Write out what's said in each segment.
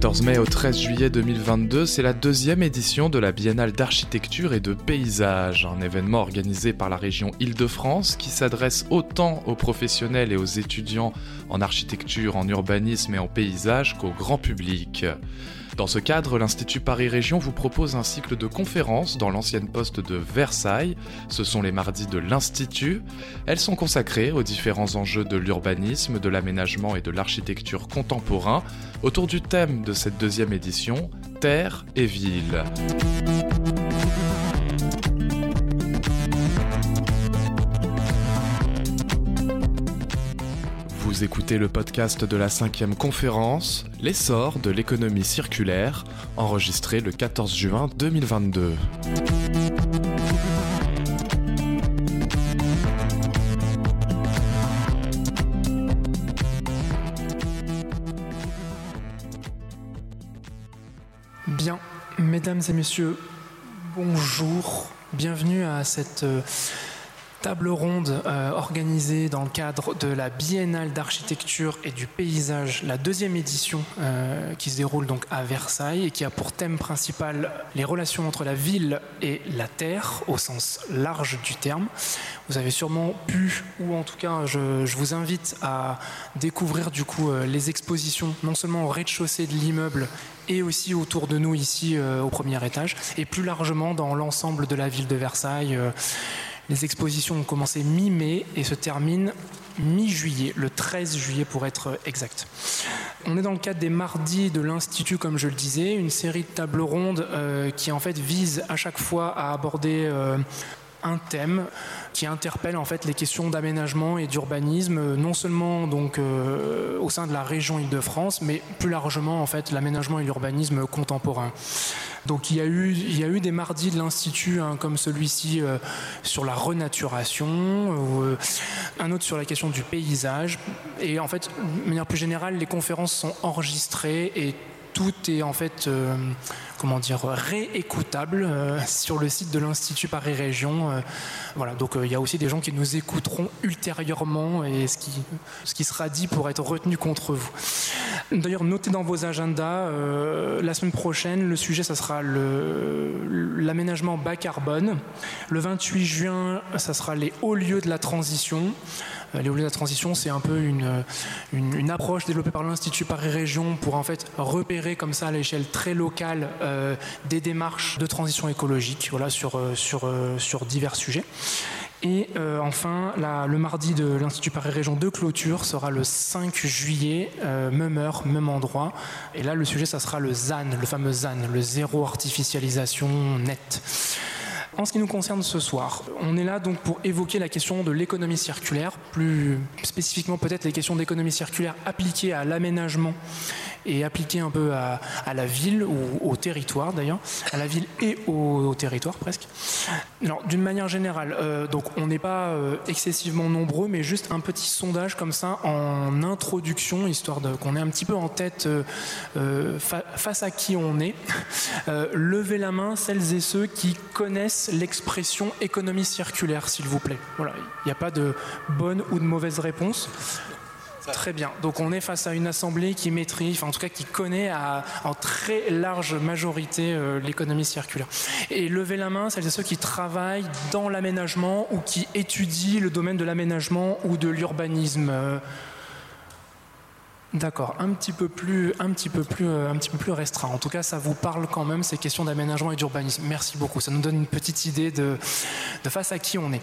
14 mai au 13 juillet 2022, c'est la deuxième édition de la Biennale d'architecture et de paysage, un événement organisé par la région Île-de-France qui s'adresse autant aux professionnels et aux étudiants en architecture, en urbanisme et en paysage qu'au grand public. Dans ce cadre, l'Institut Paris Région vous propose un cycle de conférences dans l'ancienne poste de Versailles. Ce sont les mardis de l'Institut. Elles sont consacrées aux différents enjeux de l'urbanisme, de l'aménagement et de l'architecture contemporain autour du thème de cette deuxième édition, Terre et Ville. Vous écoutez le podcast de la cinquième conférence, L'essor de l'économie circulaire, enregistré le 14 juin 2022. Bien, mesdames et messieurs, bonjour, bienvenue à cette euh, table ronde euh, organisée dans le cadre de la Biennale d'architecture et du paysage, la deuxième édition euh, qui se déroule donc à Versailles et qui a pour thème principal les relations entre la ville et la terre au sens large du terme. Vous avez sûrement pu, ou en tout cas je, vous invite à découvrir du coup euh, les expositions non seulement au rez-de-chaussée de l'immeuble et aussi autour de nous ici au premier étage et plus largement dans l'ensemble de la ville de Versailles. Les expositions ont commencé mi-mai et se terminent mi-juillet, le 13 juillet pour être exact. On est dans le cadre des mardis de l'Institut, comme je le disais, une série de tables rondes euh, qui en fait vise à chaque fois à aborder euh, un thème qui interpelle en fait les questions d'aménagement et d'urbanisme, euh, non seulement donc euh, au sein de la région Île-de-France, mais plus largement en fait l'aménagement et l'urbanisme contemporain. Donc il y a eu, il y a eu des mardis de l'Institut, hein, comme celui-ci, euh, sur la renaturation, un autre sur la question du paysage. Et en fait, de manière plus générale, les conférences sont enregistrées et tout est en fait, comment dire, réécoutable euh, sur le site de l'Institut Paris Région. Euh, voilà, donc euh, il y a aussi des gens qui nous écouteront ultérieurement et ce qui, ce qui sera dit pour être retenu contre vous. D'ailleurs, notez dans vos agendas, la semaine prochaine, le sujet, ça sera l'aménagement bas carbone. Le 28 juin, ça sera les hauts lieux de la transition. Lieux de la transition, c'est un peu une, approche développée par l'Institut Paris Région pour en fait repérer comme ça à l'échelle très locale euh, des démarches de transition écologique voilà, sur, euh, euh, divers sujets. Et enfin, le mardi de l'Institut Paris Région de clôture sera le 5 juillet, même heure, même endroit. Et là, le sujet, ça sera le ZAN, le fameux ZAN, le zéro artificialisation net. En ce qui nous concerne ce soir, on est là donc pour évoquer la question de l'économie circulaire, plus spécifiquement peut-être les questions d'économie circulaire appliquées à l'aménagement et appliquées un peu à, la ville ou au territoire d'ailleurs, à la ville et au, territoire presque. Alors d'une manière générale, euh, donc on n'est pas euh, excessivement nombreux, mais juste un petit sondage comme ça en introduction, histoire qu'on ait un petit peu en tête euh, fa- face à qui on est. Levez la main celles et ceux qui connaissent l'expression économie circulaire, s'il vous plaît. Voilà, il n'y a pas de bonne ou de mauvaise réponse. Très bien. Donc on est face à une assemblée qui maîtrise, en tout cas qui connaît en très large majorité euh, l'économie circulaire. Et levez la main celles et ceux qui travaillent dans l'aménagement ou qui étudient le domaine de l'aménagement ou de l'urbanisme. D'accord, un petit peu plus, un petit peu plus, euh, un petit peu plus restreint. En tout cas, ça vous parle quand même ces questions d'aménagement et d'urbanisme. Merci beaucoup. Ça nous donne une petite idée de, de face à qui on est.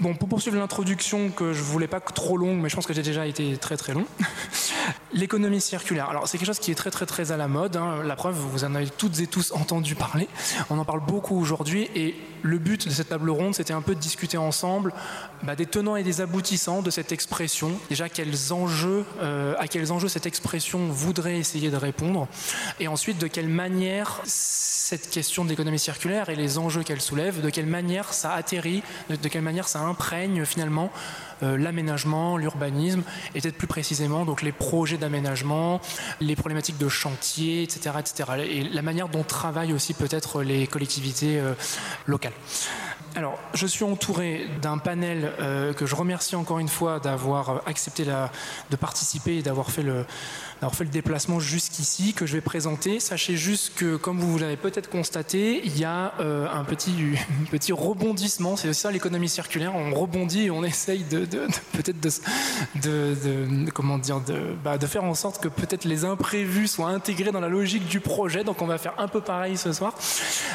Bon, pour poursuivre l'introduction que je voulais pas trop longue, mais je pense que j'ai déjà été très très long. L'économie circulaire. Alors, c'est quelque chose qui est très très très à la mode. hein. La preuve, vous en avez toutes et tous entendu parler. On en parle beaucoup aujourd'hui. Et le but de cette table ronde, c'était un peu de discuter ensemble bah, des tenants et des aboutissants de cette expression. Déjà, quels enjeux, euh, à quels enjeux cette expression voudrait essayer de répondre. Et ensuite, de quelle manière cette question de l'économie circulaire et les enjeux qu'elle soulève, de quelle manière ça atterrit, de, quelle manière ça imprègne finalement l'aménagement, l'urbanisme, et peut-être plus précisément donc les projets d'aménagement, les problématiques de chantier, etc., etc. Et la manière dont travaillent aussi peut-être les collectivités euh, locales. Alors, je suis entouré d'un panel euh, que je remercie encore une fois d'avoir accepté la, de participer et d'avoir fait le, déplacement jusqu'ici, que je vais présenter. Sachez juste que, comme vous l'avez peut-être constaté, il y a euh, un petit, rebondissement. C'est ça l'économie circulaire. On rebondit et on essaye de, peut-être bah, de faire en sorte que peut-être les imprévus soient intégrés dans la logique du projet. Donc, on va faire un peu pareil ce soir.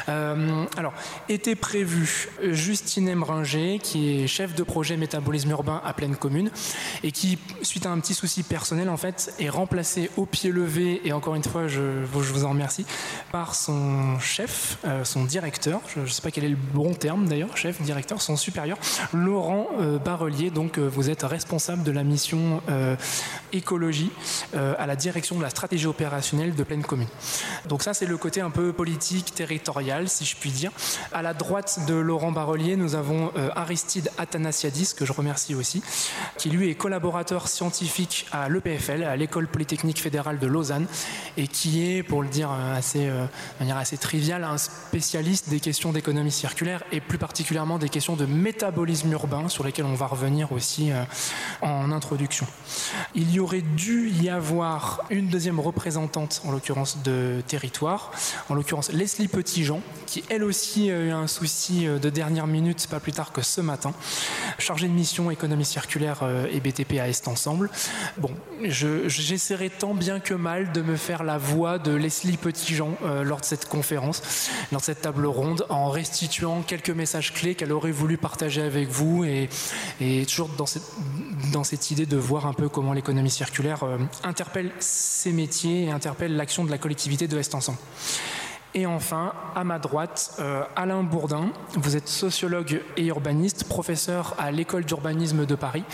Euh, alors, était prévu Justine Emringer, qui est chef de projet métabolisme urbain à pleine commune, et qui, suite à un petit souci personnel, en fait, est remplacé au pied levé, et encore une fois, je, je vous en remercie, par son chef, euh, son directeur, je ne sais pas quel est le bon terme d'ailleurs, chef, directeur, son supérieur, Laurent euh, Barrelier. Donc, euh, vous êtes responsable de la mission écologie à la direction de la stratégie opérationnelle de pleine commune. Donc ça, c'est le côté un peu politique, territorial, si je puis dire. À la droite de Laurent Barrelier, nous avons euh, Aristide Athanasiadis, que je remercie aussi, qui lui est collaborateur scientifique à l'EPFL, à l'École Polytechnique Fédérale de Lausanne, et qui est, pour le dire euh, assez, euh, de manière assez triviale, un spécialiste des questions d'économie circulaire et plus particulièrement des questions de métabolisme urbain, sur lesquelles on va revenir aussi en introduction. Il y aurait dû y avoir une deuxième représentante, en l'occurrence de territoire, en l'occurrence Leslie Petitjean, qui elle aussi a eu un souci de dernière minute, pas plus tard que ce matin, chargée de mission économie circulaire euh, et BTP à Est Ensemble. Bon, j'essaierai tant bien que mal de me faire la voix de Leslie Petitjean euh, lors de cette conférence, lors de cette table ronde, en restituant quelques messages clés qu'elle aurait voulu partager avec vous et, toujours dans cette, idée de voir un peu comment l'économie circulaire euh, interpelle ces métiers et interpelle l'action de la collectivité de Est Ensemble. Et enfin, à ma droite, euh, Alain Bourdin. Vous êtes sociologue et urbaniste, professeur à l'école d'urbanisme de Paris.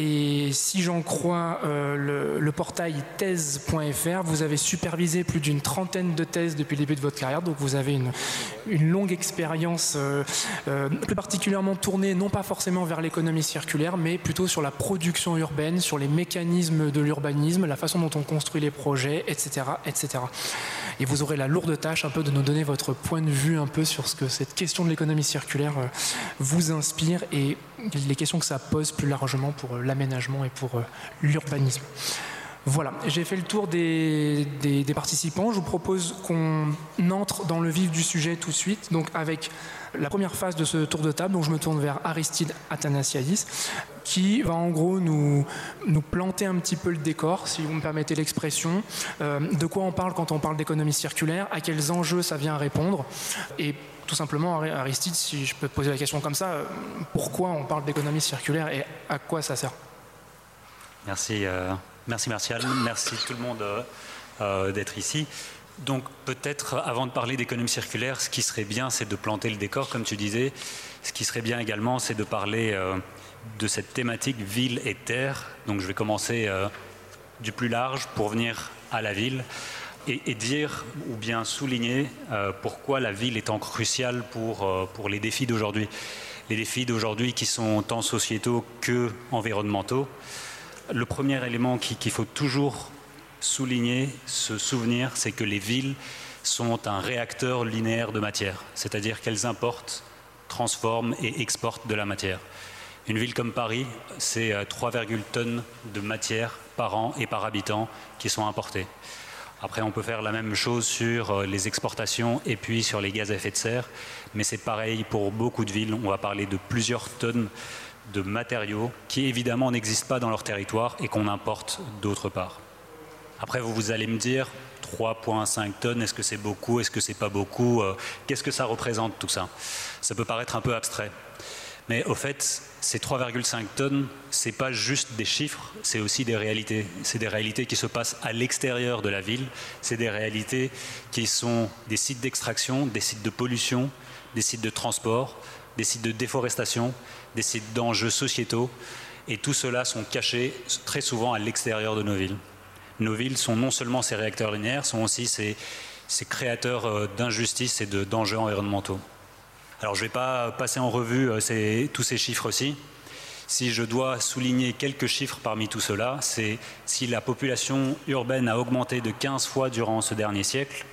Et si j'en crois euh, le, portail thèse.fr, vous avez supervisé plus d'une trentaine de thèses depuis le début de votre carrière, donc vous avez une, longue expérience euh, euh, plus particulièrement tournée non pas forcément vers l'économie circulaire, mais plutôt sur la production urbaine, sur les mécanismes de l'urbanisme, la façon dont on construit les projets, etc., etc. Et vous aurez la lourde tâche un peu de nous donner votre point de vue un peu sur ce que cette question de l'économie circulaire vous inspire et les questions que ça pose plus largement pour euh, l'aménagement et pour euh, l'urbanisme. Voilà, j'ai fait le tour des, participants. Je vous propose qu'on entre dans le vif du sujet tout de suite, donc avec la première phase de ce tour de table. Donc je me tourne vers Aristide Athanasiadis, qui va en gros nous, nous planter un petit peu le décor, si vous me permettez l'expression, euh, de quoi on parle quand on parle d'économie circulaire, à quels enjeux ça vient répondre, et tout simplement, Aristide, si je peux te poser la question comme ça, euh, pourquoi on parle d'économie circulaire et à quoi ça sert? Merci, euh, merci Martial, merci tout le monde euh, d'être ici. Donc peut-être avant de parler d'économie circulaire, ce qui serait bien, c'est de planter le décor, comme tu disais. Ce qui serait bien également, c'est de parler de cette thématique ville et terre. Donc je vais commencer du plus large pour venir à la ville et, dire ou bien souligner euh, pourquoi la ville est tant cruciale pour, euh, pour les défis d'aujourd'hui. Les défis d'aujourd'hui qui sont tant sociétaux que environnementaux. Le premier élément qu'il faut toujours souligner, se souvenir, c'est que les villes sont un réacteur linéaire de matière, c'est-à-dire qu'elles importent, transforment et exportent de la matière. Une ville comme Paris, c'est 3,1 euh, tonnes de matière par an et par habitant qui sont importées. Après, on peut faire la même chose sur euh, les exportations et puis sur les gaz à effet de serre. Mais c'est pareil pour beaucoup de villes. On va parler de plusieurs tonnes de matériaux qui évidemment n'existent pas dans leur territoire et qu'on importe d'autre part. Après, vous, vous allez me dire 3,5 tonnes, est-ce que c'est beaucoup, est-ce que c'est pas beaucoup euh, Qu'est-ce que ça représente tout ça? Ça peut paraître un peu abstrait. Mais au fait, ces 3,5 tonnes, ce n'est pas juste des chiffres, c'est aussi des réalités. C'est des réalités qui se passent à l'extérieur de la ville. C'est des réalités qui sont des sites d'extraction, des sites de pollution, des sites de transport, des sites de déforestation, des sites d'enjeux sociétaux. Et tout cela sont cachés très souvent à l'extérieur de nos villes. Nos villes sont non seulement ces réacteurs linéaires, sont aussi ces, créateurs euh, d'injustice et d'enjeux environnementaux. Alors je ne vais pas passer en revue euh, tous ces chiffres aussi. Si je dois souligner quelques chiffres parmi tout cela, c'est si la population urbaine a augmenté de 15 fois durant ce dernier siècle,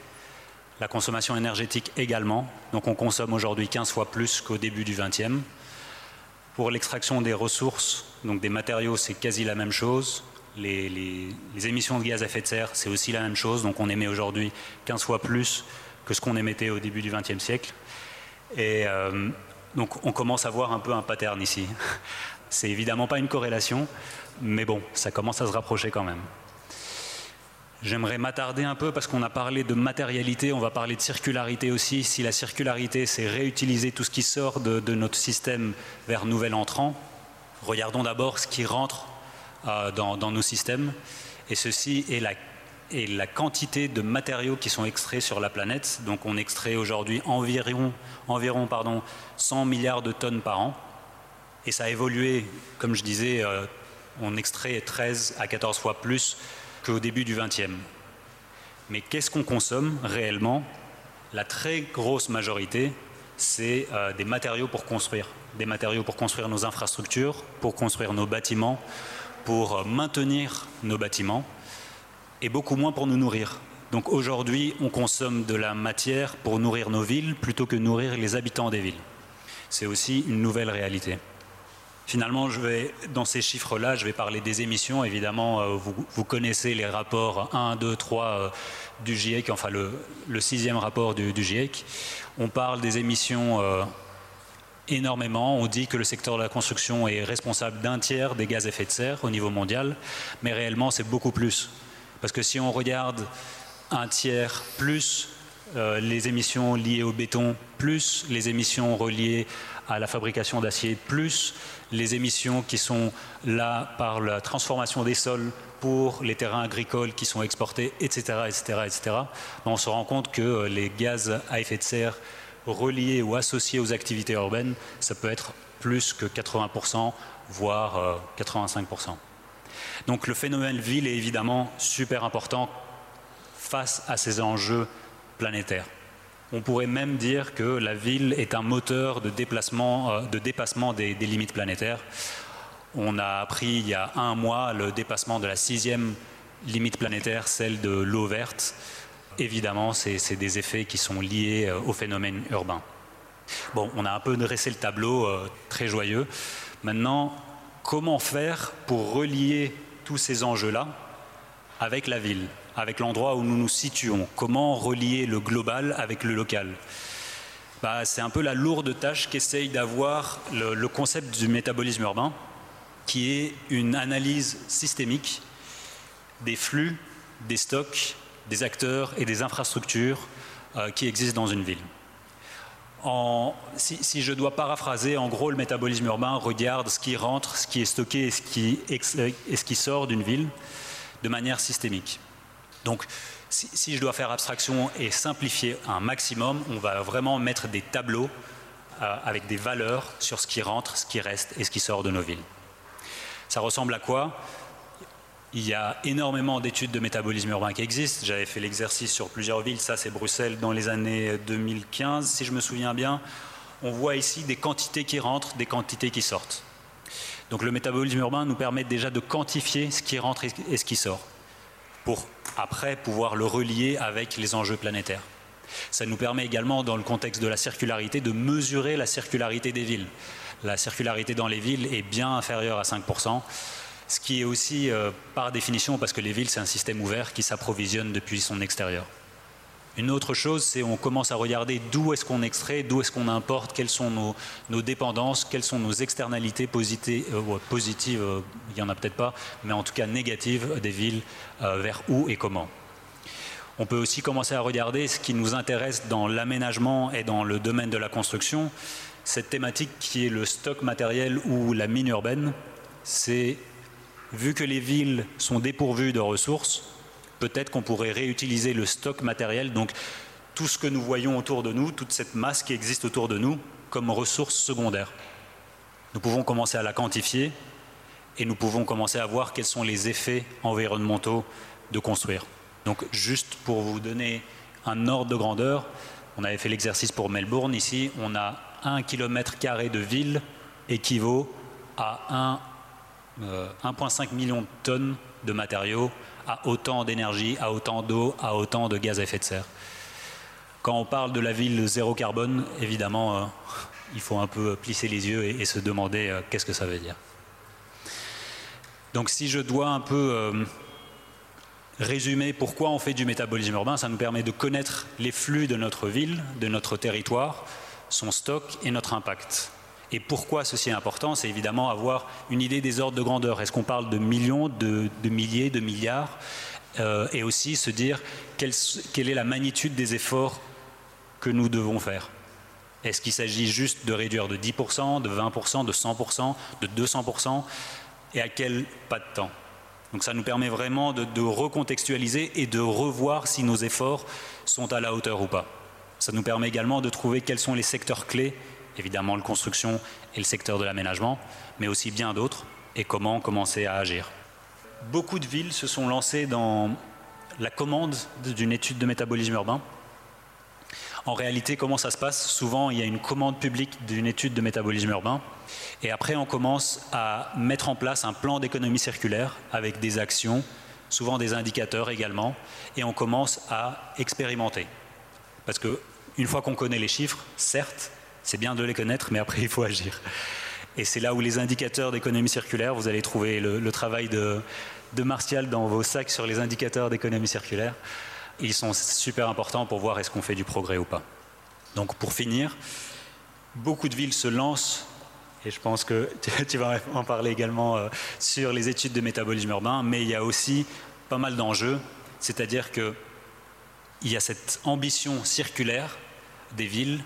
La consommation énergétique également. Donc on consomme aujourd'hui 15 fois plus qu'au début du 20e. Pour l'extraction des ressources, donc des matériaux, c'est quasi la même chose. Les, émissions de gaz à effet de serre, c'est aussi la même chose. Donc on émet aujourd'hui 15 fois plus que ce qu'on émettait au début du XXe siècle. Et euh, donc on commence à voir un peu un pattern ici. C'est évidemment pas une corrélation, mais bon, ça commence à se rapprocher quand même. J'aimerais m'attarder un peu parce qu'on a parlé de matérialité, on va parler de circularité aussi. Si la circularité, c'est réutiliser tout ce qui sort de, notre système vers nouvel entrant, regardons d'abord ce qui rentre euh, dans, nos systèmes. Et ceci est la, est la, quantité de matériaux qui sont extraits sur la planète. Donc on extrait aujourd'hui environ, environ pardon, 100 milliards de tonnes par an. Et ça a évolué, comme je disais, euh, on extrait 13 à 14 fois plus qu'au début du XXe. Mais qu'est-ce qu'on consomme réellement? La très grosse majorité, c'est euh, des matériaux pour construire. Des matériaux pour construire nos infrastructures, pour construire nos bâtiments, pour euh, maintenir nos bâtiments, et beaucoup moins pour nous nourrir. Donc aujourd'hui, on consomme de la matière pour nourrir nos villes plutôt que nourrir les habitants des villes. C'est aussi une nouvelle réalité. Finalement, dans ces chiffres-là, je vais parler des émissions. Évidemment, euh, vous, connaissez les rapports 1, 2, 3 du GIEC, enfin le, sixième rapport du, GIEC. On parle des émissions euh, énormément. On dit que le secteur de la construction est responsable d'un tiers des gaz à effet de serre au niveau mondial, mais réellement, c'est beaucoup plus. Parce que si on regarde un tiers plus euh, les émissions liées au béton, plus les émissions reliées à la fabrication d'acier, plus les émissions qui sont là par la transformation des sols pour les terrains agricoles qui sont exportés, etc., etc., on se rend compte que euh, les gaz à effet de serre reliés ou associés aux activités urbaines, ça peut être plus que 80%, voire 85%. Donc le phénomène ville est évidemment super important face à ces enjeux planétaires. On pourrait même dire que la ville est un moteur de, euh, dépassement des, limites planétaires. On a appris il y a un mois le dépassement de la sixième limite planétaire, celle de l'eau verte. Évidemment, c'est des effets qui sont liés euh, au phénomène urbain. Bon, on a un peu dressé le tableau, euh, très joyeux. Maintenant, comment faire pour relier tous ces enjeux-là avec la ville avec l'endroit où nous nous situons. Comment relier le global avec le local? Bah, C'est un peu la lourde tâche qu'essaye d'avoir le, concept du métabolisme urbain, qui est une analyse systémique des flux, des stocks, des acteurs et des infrastructures euh, qui existent dans une ville. Si, je dois paraphraser, en gros, le métabolisme urbain regarde ce qui rentre, ce qui est stocké et ce qui, sort d'une ville de manière systémique. Donc, si, je dois faire abstraction et simplifier un maximum, on va vraiment mettre des tableaux euh, avec des valeurs sur ce qui rentre, ce qui reste et ce qui sort de nos villes. Ça ressemble à quoi? Il y a énormément d'études de métabolisme urbain qui existent. J'avais fait l'exercice sur plusieurs villes, ça c'est Bruxelles dans les années 2015, si je me souviens bien. On voit ici des quantités qui rentrent, des quantités qui sortent. Donc le métabolisme urbain nous permet déjà de quantifier ce qui rentre et ce qui sort pour après pouvoir le relier avec les enjeux planétaires. Ça nous permet également, dans le contexte de la circularité, de mesurer la circularité des villes. La circularité dans les villes est bien inférieure à 5%, ce qui est aussi, euh, par définition, parce que les villes, c'est un système ouvert qui s'approvisionne depuis son extérieur. Une autre chose, c'est on commence à regarder d'où est-ce qu'on extrait, d'où est-ce qu'on importe, quelles sont nos, dépendances, quelles sont nos externalités positives, euh, positives euh, il n'y en a peut-être pas, mais en tout cas négatives des villes, vers où et comment. On peut aussi commencer à regarder ce qui nous intéresse dans l'aménagement et dans le domaine de la construction, cette thématique qui est le stock matériel ou la mine urbaine, c'est vu que les villes sont dépourvues de ressources, peut-être qu'on pourrait réutiliser le stock matériel, donc tout ce que nous voyons autour de nous, toute cette masse qui existe autour de nous, comme ressource secondaire. Nous pouvons commencer à la quantifier et nous pouvons commencer à voir quels sont les effets environnementaux de construire. Donc juste pour vous donner un ordre de grandeur, on avait fait l'exercice pour Melbourne, ici on a un kilomètre carré de ville équivaut à 1,5 euh, million de tonnes de matériaux à autant d'énergie, à autant d'eau, à autant de gaz à effet de serre. Quand on parle de la ville zéro carbone, évidemment, il faut un peu plisser les yeux et, se demander qu'est-ce que ça veut dire. Donc si je dois un peu résumer pourquoi on fait du métabolisme urbain, ça nous permet de connaître les flux de notre ville, de notre territoire, son stock et notre impact. Et pourquoi ceci est important C'est évidemment avoir une idée des ordres de grandeur. Est-ce qu'on parle de millions, de, milliers, de milliards euh, Et aussi se dire quelle, est la magnitude des efforts que nous devons faire? Est-ce qu'il s'agit juste de réduire de 10%, de 20%, de 100%, de 200% Et à quel pas de temps? Donc ça nous permet vraiment de, de, recontextualiser et de revoir si nos efforts sont à la hauteur ou pas. Ça nous permet également de trouver quels sont les secteurs clés, évidemment la construction et le secteur de l'aménagement, mais aussi bien d'autres, et comment commencer à agir. Beaucoup de villes se sont lancées dans la commande d'une étude de métabolisme urbain. En réalité, comment ça se passe? Souvent, il y a une commande publique d'une étude de métabolisme urbain et après, on commence à mettre en place un plan d'économie circulaire avec des actions, souvent des indicateurs également, et on commence à expérimenter. Parce que une fois qu'on connaît les chiffres, certes, c'est bien de les connaître, mais après, il faut agir. Et c'est là où les indicateurs d'économie circulaire, vous allez trouver le, travail de, Martial dans vos sacs sur les indicateurs d'économie circulaire. Ils sont super importants pour voir est-ce qu'on fait du progrès ou pas. Donc pour finir, beaucoup de villes se lancent et je pense que tu vas en parler également euh, sur les études de métabolisme urbain, mais il y a aussi pas mal d'enjeux, c'est-à-dire qu'il y a cette ambition circulaire des villes,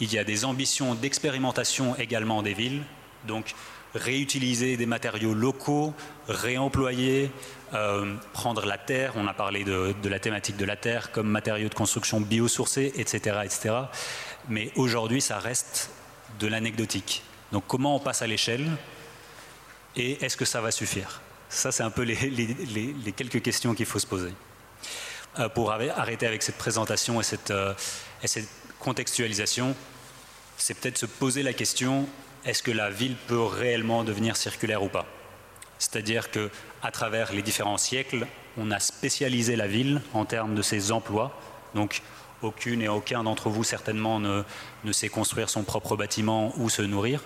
il y a des ambitions d'expérimentation également des villes, donc réutiliser des matériaux locaux, réemployer, euh, prendre la terre, on a parlé de, la thématique de la terre comme matériau de construction biosourcé, etc. etc. Mais aujourd'hui, ça reste de l'anecdotique. Donc comment on passe à l'échelle et est-ce que ça va suffire? Ça, c'est un peu les, quelques questions qu'il faut se poser. Euh, pour arrêter avec cette présentation et cette, euh, et cette contextualisation, c'est peut-être se poser la question est-ce que la ville peut réellement devenir circulaire ou pas? C'est-à-dire que à travers les différents siècles, on a spécialisé la ville en termes de ses emplois. Donc aucune et aucun d'entre vous certainement ne, sait construire son propre bâtiment ou se nourrir.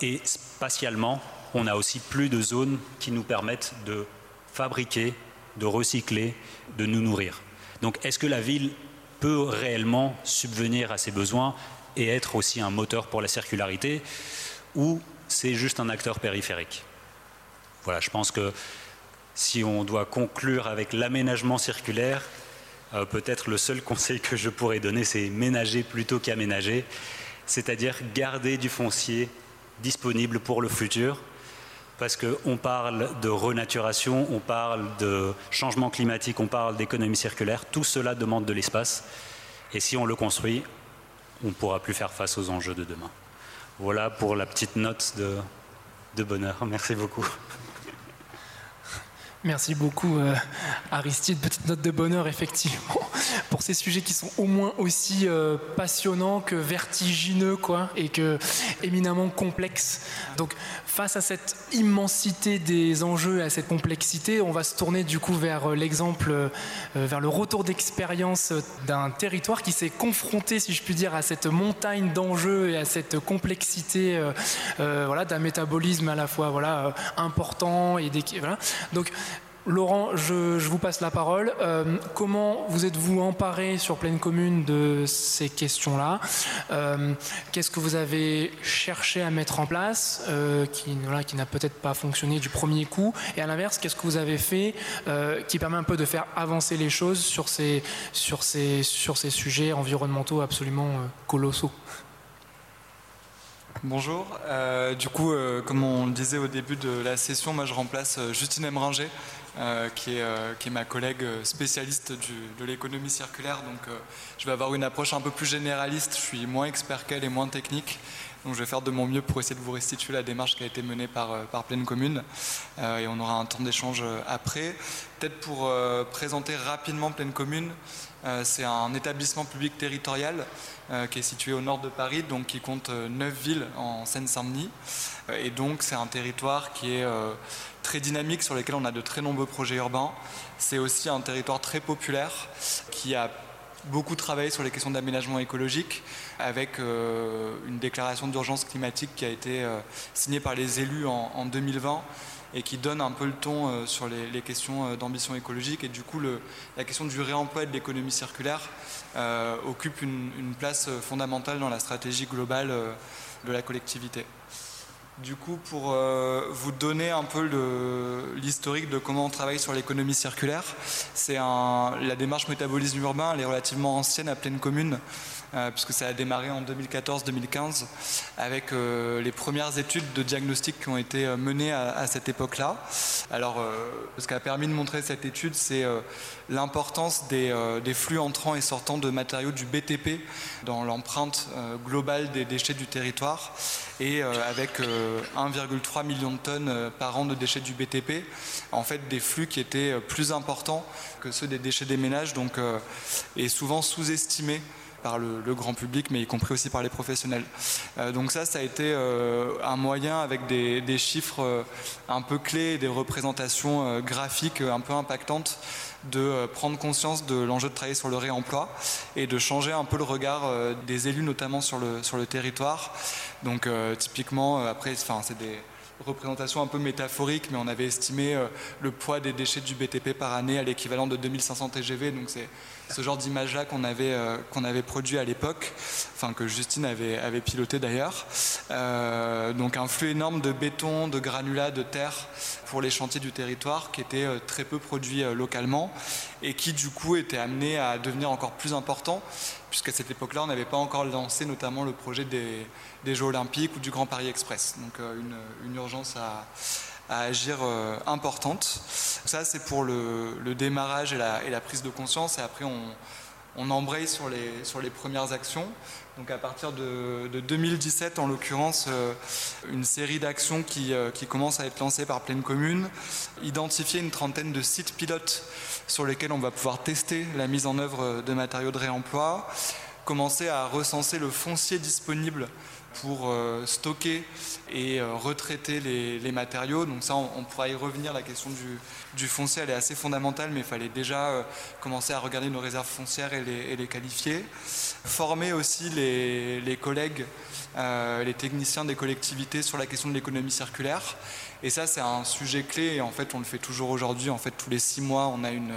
Et spatialement, on a aussi plus de zones qui nous permettent de fabriquer, de recycler, de nous nourrir. Donc est-ce que la ville peut réellement subvenir à ses besoins? Et être aussi un moteur pour la circularité ou c'est juste un acteur périphérique. Voilà, je pense que si on doit conclure avec l'aménagement circulaire, euh, peut-être le seul conseil que je pourrais donner, c'est ménager plutôt qu'aménager, c'est-à-dire garder du foncier disponible pour le futur, parce qu'on parle de renaturation, on parle de changement climatique, on parle d'économie circulaire, tout cela demande de l'espace, et si on le construit, on ne pourra plus faire face aux enjeux de demain. Voilà pour la petite note de, de bonheur. Merci beaucoup. Merci beaucoup euh, Aristide. Petite note de bonheur effectivement pour ces sujets qui sont au moins aussi euh, passionnants que vertigineux quoi et que éminemment complexes. Donc face à cette immensité des enjeux et à cette complexité, on va se tourner du coup vers euh, l'exemple, vers le retour d'expérience d'un territoire qui s'est confronté, si je puis dire, à cette montagne d'enjeux et à cette complexité, voilà, d'un métabolisme à la fois voilà important et des, voilà. Donc Laurent, je, vous passe la parole. Euh, comment vous êtes-vous emparé sur Pleine Commune de ces questions-là euh, Qu'est-ce que vous avez cherché à mettre en place euh, qui, n'a peut-être pas fonctionné du premier coup Et à l'inverse, qu'est-ce que vous avez fait qui permet un peu de faire avancer les choses sur ces, sujets environnementaux absolument colossaux Bonjour. du coup, comme on le disait au début de la session, moi je remplace Justine Emringer, euh, qui, est, euh, qui, est, ma collègue spécialiste de l'économie circulaire. Donc euh, je vais avoir une approche un peu plus généraliste, je suis moins expert qu'elle et moins technique. Donc je vais faire de mon mieux pour essayer de vous restituer la démarche qui a été menée par, par Pleine Commune. et on aura un temps d'échange après. Peut-être pour présenter rapidement Pleine Commune, c'est un établissement public territorial qui est situé au nord de Paris, donc qui compte 9 villes en Seine-Saint-Denis. et donc c'est un territoire qui est très dynamique sur lesquels on a de très nombreux projets urbains. C'est aussi un territoire très populaire qui a beaucoup travaillé sur les questions d'aménagement écologique, avec une déclaration d'urgence climatique qui a été signée par les élus en, 2020 et qui donne un peu le ton sur les, questions d'ambition écologique. Et du coup, la question du réemploi et de l'économie circulaire occupe une, place fondamentale dans la stratégie globale de la collectivité. Du coup, pour euh, vous donner un peu l'historique de comment on travaille sur l'économie circulaire, c'est la démarche métabolisme urbain, elle est relativement ancienne à pleine commune. Euh, puisque ça a démarré en 2014-2015 avec euh, les premières études de diagnostic qui ont été euh, menées à, cette époque-là. Alors, ce qui a permis de montrer cette étude, c'est l'importance des, flux entrants et sortants de matériaux du BTP dans l'empreinte globale des déchets du territoire. Et avec 1,3 million de tonnes par an de déchets du BTP, en fait des flux qui étaient plus importants que ceux des déchets des ménages. Donc, et souvent sous-estimés par le, grand public, mais y compris aussi par les professionnels. Euh, donc ça, ça a été euh, un moyen avec des, chiffres euh, un peu clés, des représentations graphiques un peu impactantes de prendre conscience de l'enjeu de travailler sur le réemploi et de changer un peu le regard des élus, notamment sur le, sur le territoire. Donc typiquement, après, c'est des représentation un peu métaphorique, mais on avait estimé euh, le poids des déchets du BTP par année à l'équivalent de 2500 TGV. Donc c'est ce genre d'image-là qu'on avait, euh, avait produit à l'époque, enfin que Justine avait, avait piloté d'ailleurs. Euh, donc un flux énorme de béton, de granulats, de terre pour les chantiers du territoire qui était très peu produit localement et qui du coup était amené à devenir encore plus important puisqu'à cette époque-là on n'avait pas encore lancé notamment le projet des des Jeux Olympiques ou du Grand Paris Express. Donc euh, une, urgence à, agir euh, importante. Ça, c'est pour le, démarrage et la, prise de conscience. Et après, on, embraye sur les, premières actions. Donc à partir de, 2017, en l'occurrence, euh, une série d'actions qui, qui commencent à être lancées par Pleine Commune, identifier une trentaine de sites pilotes sur lesquels on va pouvoir tester la mise en œuvre de matériaux de réemploi, commencer à recenser le foncier disponible pour euh, stocker et euh, retraiter les, matériaux. Donc ça, on, pourra y revenir. La question du, foncier, elle est assez fondamentale, mais il fallait déjà euh, commencer à regarder nos réserves foncières et les, qualifier. Former aussi les, collègues, les techniciens des collectivités sur la question de l'économie circulaire. Et ça, c'est un sujet clé. Et en fait, on le fait toujours aujourd'hui. En fait, tous les six mois, on a une,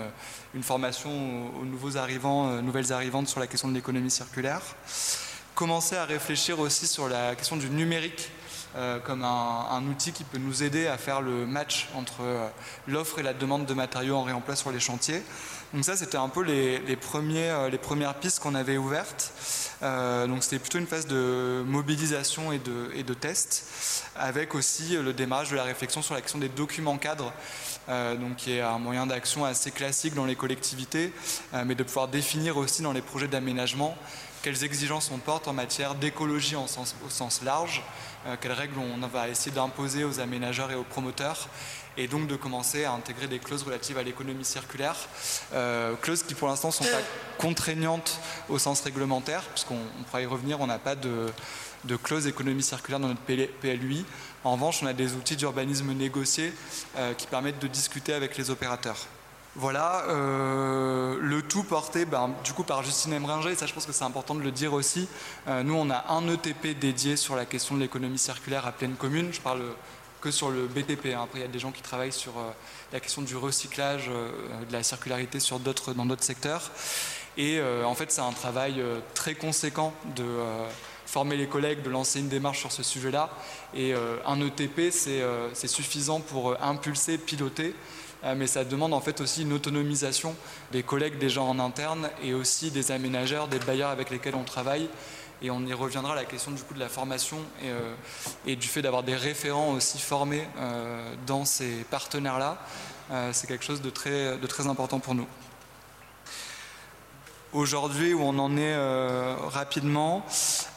formation aux, nouveaux arrivants, nouvelles arrivantes sur la question de l'économie circulaire commencer à réfléchir aussi sur la question du numérique euh, comme un, outil qui peut nous aider à faire le match entre euh, l'offre et la demande de matériaux en réemploi sur les chantiers. Donc ça, c'était un peu les, premiers, euh, les premières pistes qu'on avait ouvertes. donc c'était plutôt une phase de mobilisation et de, et de test, avec aussi le démarrage de la réflexion sur la question des documents cadres, donc qui est un moyen d'action assez classique dans les collectivités, mais de pouvoir définir aussi dans les projets d'aménagement quelles exigences on porte en matière d'écologie au sens large, euh, quelles règles on va essayer d'imposer aux aménageurs et aux promoteurs, et donc de commencer à intégrer des clauses relatives à l'économie circulaire, euh, clauses qui pour l'instant sont pas contraignantes au sens réglementaire, puisqu'on pourra y revenir, on n'a pas de, de clause économie circulaire dans notre PLUI. En revanche, on a des outils d'urbanisme négociés euh, qui permettent de discuter avec les opérateurs. Voilà, euh, le tout porté ben, du coup par Justine Emringer, ça je pense que c'est important de le dire aussi. Euh, nous on a un ETP dédié sur la question de l'économie circulaire à pleine commune, je parle que sur le BTP, hein. après il y a des gens qui travaillent sur euh, la question du recyclage, de la circularité sur d'autres, dans d'autres secteurs. Et en fait c'est un travail très conséquent de former les collègues, de lancer une démarche sur ce sujet-là. Et un ETP c'est suffisant pour impulser, piloter. Euh, mais ça demande en fait aussi une autonomisation des collègues déjà en interne et aussi des aménageurs, des bailleurs avec lesquels on travaille. Et on y reviendra à la question du coup de la formation et, euh, du fait d'avoir des référents aussi formés euh, dans ces partenaires-là. c'est quelque chose de très, important pour nous. Aujourd'hui, où on en est rapidement,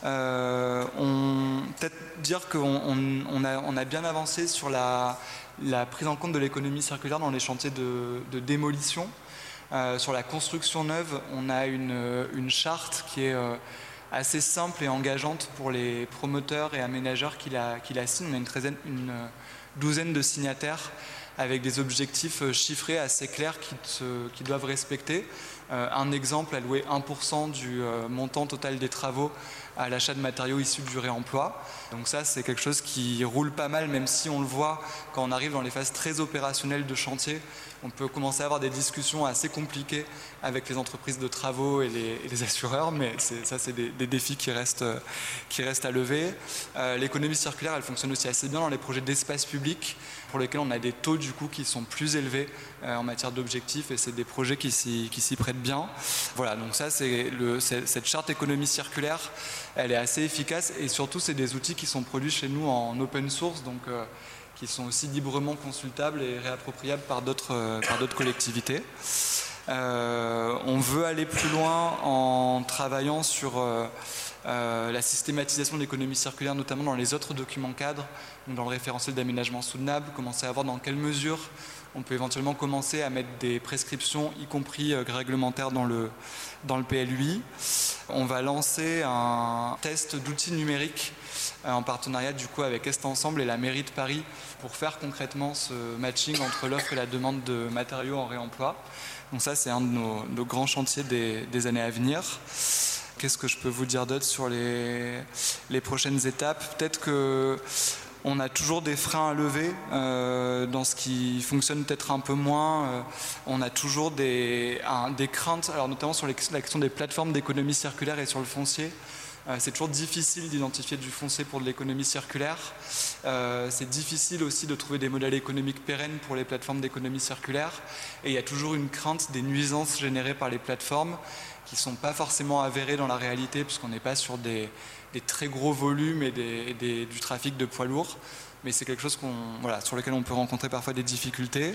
peut-être dire qu'on a, on a bien avancé sur la, la prise en compte de l'économie circulaire dans les chantiers de, démolition. Euh, sur la construction neuve, on a une, charte qui est euh, assez simple et engageante pour les promoteurs et aménageurs qui la, signent. On a une, euh, douzaine de signataires avec des objectifs chiffrés assez clairs qu'ils doivent respecter. un exemple, allouer 1% du montant total des travaux à l'achat de matériaux issus du réemploi. Donc ça, c'est quelque chose qui roule pas mal, même si on le voit quand on arrive dans les phases très opérationnelles de chantier. On peut commencer à avoir des discussions assez compliquées avec les entreprises de travaux et les, assureurs, mais ça, c'est des, défis qui restent, restent à lever. Euh, l'économie circulaire, elle fonctionne aussi assez bien dans les projets d'espace public, pour lesquels on a des taux du coup qui sont plus élevés euh, en matière d'objectifs, et c'est des projets qui s'y prêtent bien. Voilà, donc ça, c'est cette charte économie circulaire elle est assez efficace et surtout c'est des outils qui sont produits chez nous en open source, donc euh, qui sont aussi librement consultables et réappropriables par d'autres euh, collectivités. Euh, on veut aller plus loin en travaillant sur la systématisation de l'économie circulaire, notamment dans les autres documents cadres, dans le référentiel d'aménagement soutenable, commencer à voir dans quelle mesure on peut éventuellement commencer à mettre des prescriptions, y compris réglementaires, dans le, dans PLUI. On va lancer un test d'outils numériques euh, en partenariat du coup avec Est Ensemble et la mairie de Paris pour faire concrètement ce matching entre l'offre et la demande de matériaux en réemploi. Donc ça c'est un de nos, grands chantiers des, années à venir. Qu'est-ce que je peux vous dire d'autre sur les, les prochaines étapes? Peut-être que on a toujours des freins à lever euh, dans ce qui fonctionne peut-être un peu moins. Euh, on a toujours des, craintes, alors notamment sur la question des plateformes d'économie circulaire et sur le foncier. Euh, c'est toujours difficile d'identifier du foncier pour de l'économie circulaire. c'est difficile aussi de trouver des modèles économiques pérennes pour les plateformes d'économie circulaire. Et il y a toujours une crainte des nuisances générées par les plateformes qui ne sont pas forcément avérées dans la réalité puisqu'on n'est pas sur des, des très gros volumes et, du trafic de poids lourds. Mais c'est quelque chose voilà, sur lequel on peut rencontrer parfois des difficultés.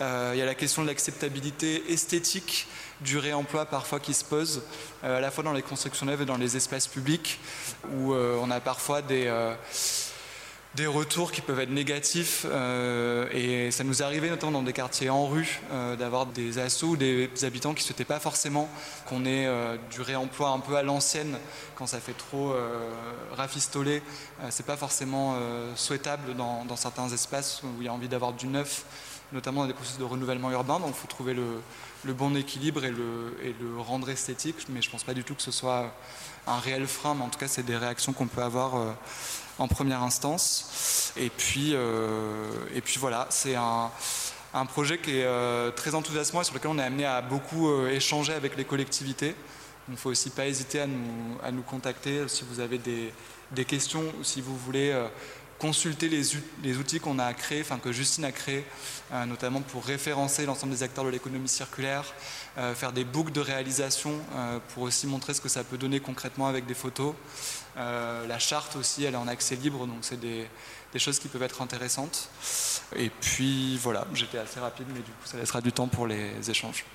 Euh, il y a la question de l'acceptabilité esthétique du réemploi parfois qui se pose, euh, à la fois dans les constructions neuves et dans les espaces publics, où euh, on a parfois des des retours qui peuvent être négatifs euh, et ça nous arrivé notamment dans des quartiers en rue euh, d'avoir des assauts ou des, habitants qui ne souhaitaient pas forcément qu'on ait euh, du réemploi un peu à l'ancienne quand ça fait trop rafistolé. C'est pas forcément souhaitable dans, certains espaces où il y a envie d'avoir du neuf notamment dans des processus de renouvellement urbain. Donc il faut trouver le, bon équilibre et le, rendre esthétique mais je pense pas du tout que ce soit un réel frein mais en tout cas c'est des réactions qu'on peut avoir en première instance. Et puis, euh, et puis voilà, c'est un, projet qui est euh, très enthousiasmant et sur lequel on est amené à beaucoup euh, échanger avec les collectivités. Il ne faut aussi pas hésiter à nous, à nous contacter si vous avez des, des questions ou si vous voulez consulter les, outils qu'on a créés, enfin que Justine a créés, notamment pour référencer l'ensemble des acteurs de l'économie circulaire, faire des boucles de réalisation pour aussi montrer ce que ça peut donner concrètement avec des photos. Euh, la charte aussi, elle est en accès libre, donc c'est des, choses qui peuvent être intéressantes. Et puis voilà, j'étais assez rapide, mais du coup, ça laissera du temps pour les échanges.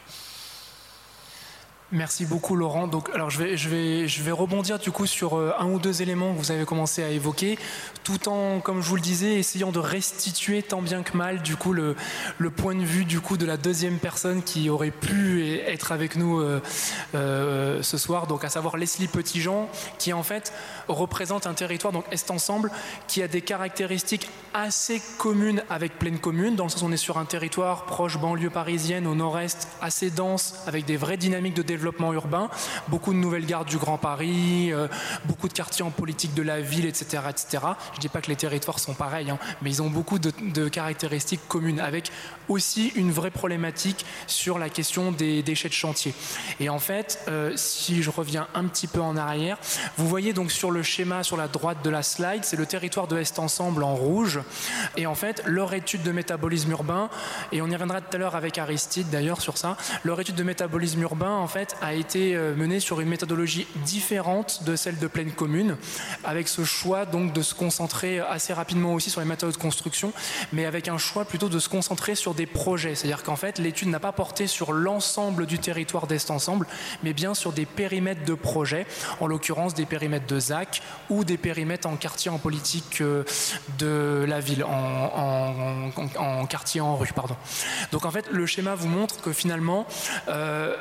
Merci beaucoup Laurent. Donc, alors je vais, je vais, je vais rebondir du coup sur euh, un ou deux éléments que vous avez commencé à évoquer, tout en, comme je vous le disais, essayant de restituer tant bien que mal du coup le, le point de vue du coup de la deuxième personne qui aurait pu être avec nous euh, euh, ce soir, donc à savoir Leslie Petitjean, qui en fait représente un territoire donc Est Ensemble qui a des caractéristiques assez communes avec Pleine Commune, dans le sens où on est sur un territoire proche banlieue parisienne au nord-est, assez dense, avec des vraies dynamiques de développement développement urbain, beaucoup de nouvelles gares du Grand Paris, euh, beaucoup de quartiers en politique de la ville, etc. etc. Je ne dis pas que les territoires sont pareils, hein, mais ils ont beaucoup de, caractéristiques communes, avec aussi une vraie problématique sur la question des déchets de chantier. Et en fait, euh, si je reviens un petit peu en arrière, vous voyez donc sur le schéma sur la droite de la slide, c'est le territoire de Est Ensemble en rouge. Et en fait, leur étude de métabolisme urbain, et on y reviendra tout à l'heure avec Aristide d'ailleurs sur ça, leur étude de métabolisme urbain, en fait, a été euh, menée sur une méthodologie différente de celle de pleine commune, avec ce choix donc de se concentrer assez rapidement aussi sur les méthodes de construction, mais avec un choix plutôt de se concentrer sur des projets. C'est-à-dire qu'en fait, l'étude n'a pas porté sur l'ensemble du territoire d'Est Ensemble, mais bien sur des périmètres de projets, en l'occurrence des périmètres de ZAC ou des périmètres en quartier en politique euh, de la ville, en, quartier en rue. Pardon. Donc en fait, le schéma vous montre que finalement, euh,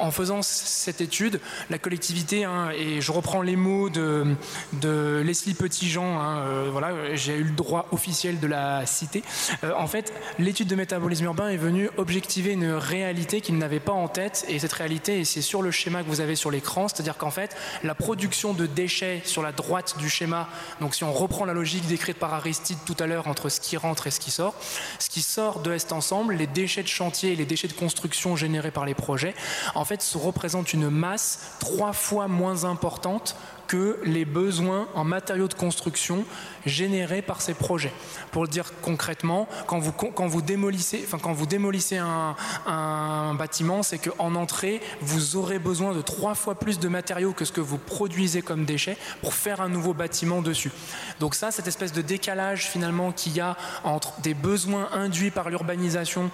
en faisant cette étude, la collectivité, hein, et je reprends les mots de, Leslie Petitjean, hein, euh, voilà, j'ai eu le droit officiel de la citer. Euh, en fait, l'étude de métabolisme urbain est venue objectiver une réalité qu'ils n'avaient pas en tête, et cette réalité, c'est sur le schéma que vous avez sur l'écran, c'est-à-dire qu'en fait, la production de déchets sur la droite du schéma, donc si on reprend la logique décrite par Aristide tout à l'heure entre ce qui rentre et ce qui sort, ce qui sort de Est Ensemble, les déchets de chantier et les déchets de construction générés par les projets, en fait, représentent une masse trois fois moins importante que les besoins en matériaux de construction générés par ces projets. Pour le dire concrètement, quand vous, démolissez, enfin, quand vous démolissez un, un bâtiment, c'est qu'en entrée, vous aurez besoin de trois fois plus de matériaux que ce que vous produisez comme déchets pour faire un nouveau bâtiment dessus. Donc ça, cette espèce de décalage finalement qu'il y a entre des besoins induits par l'urbanisation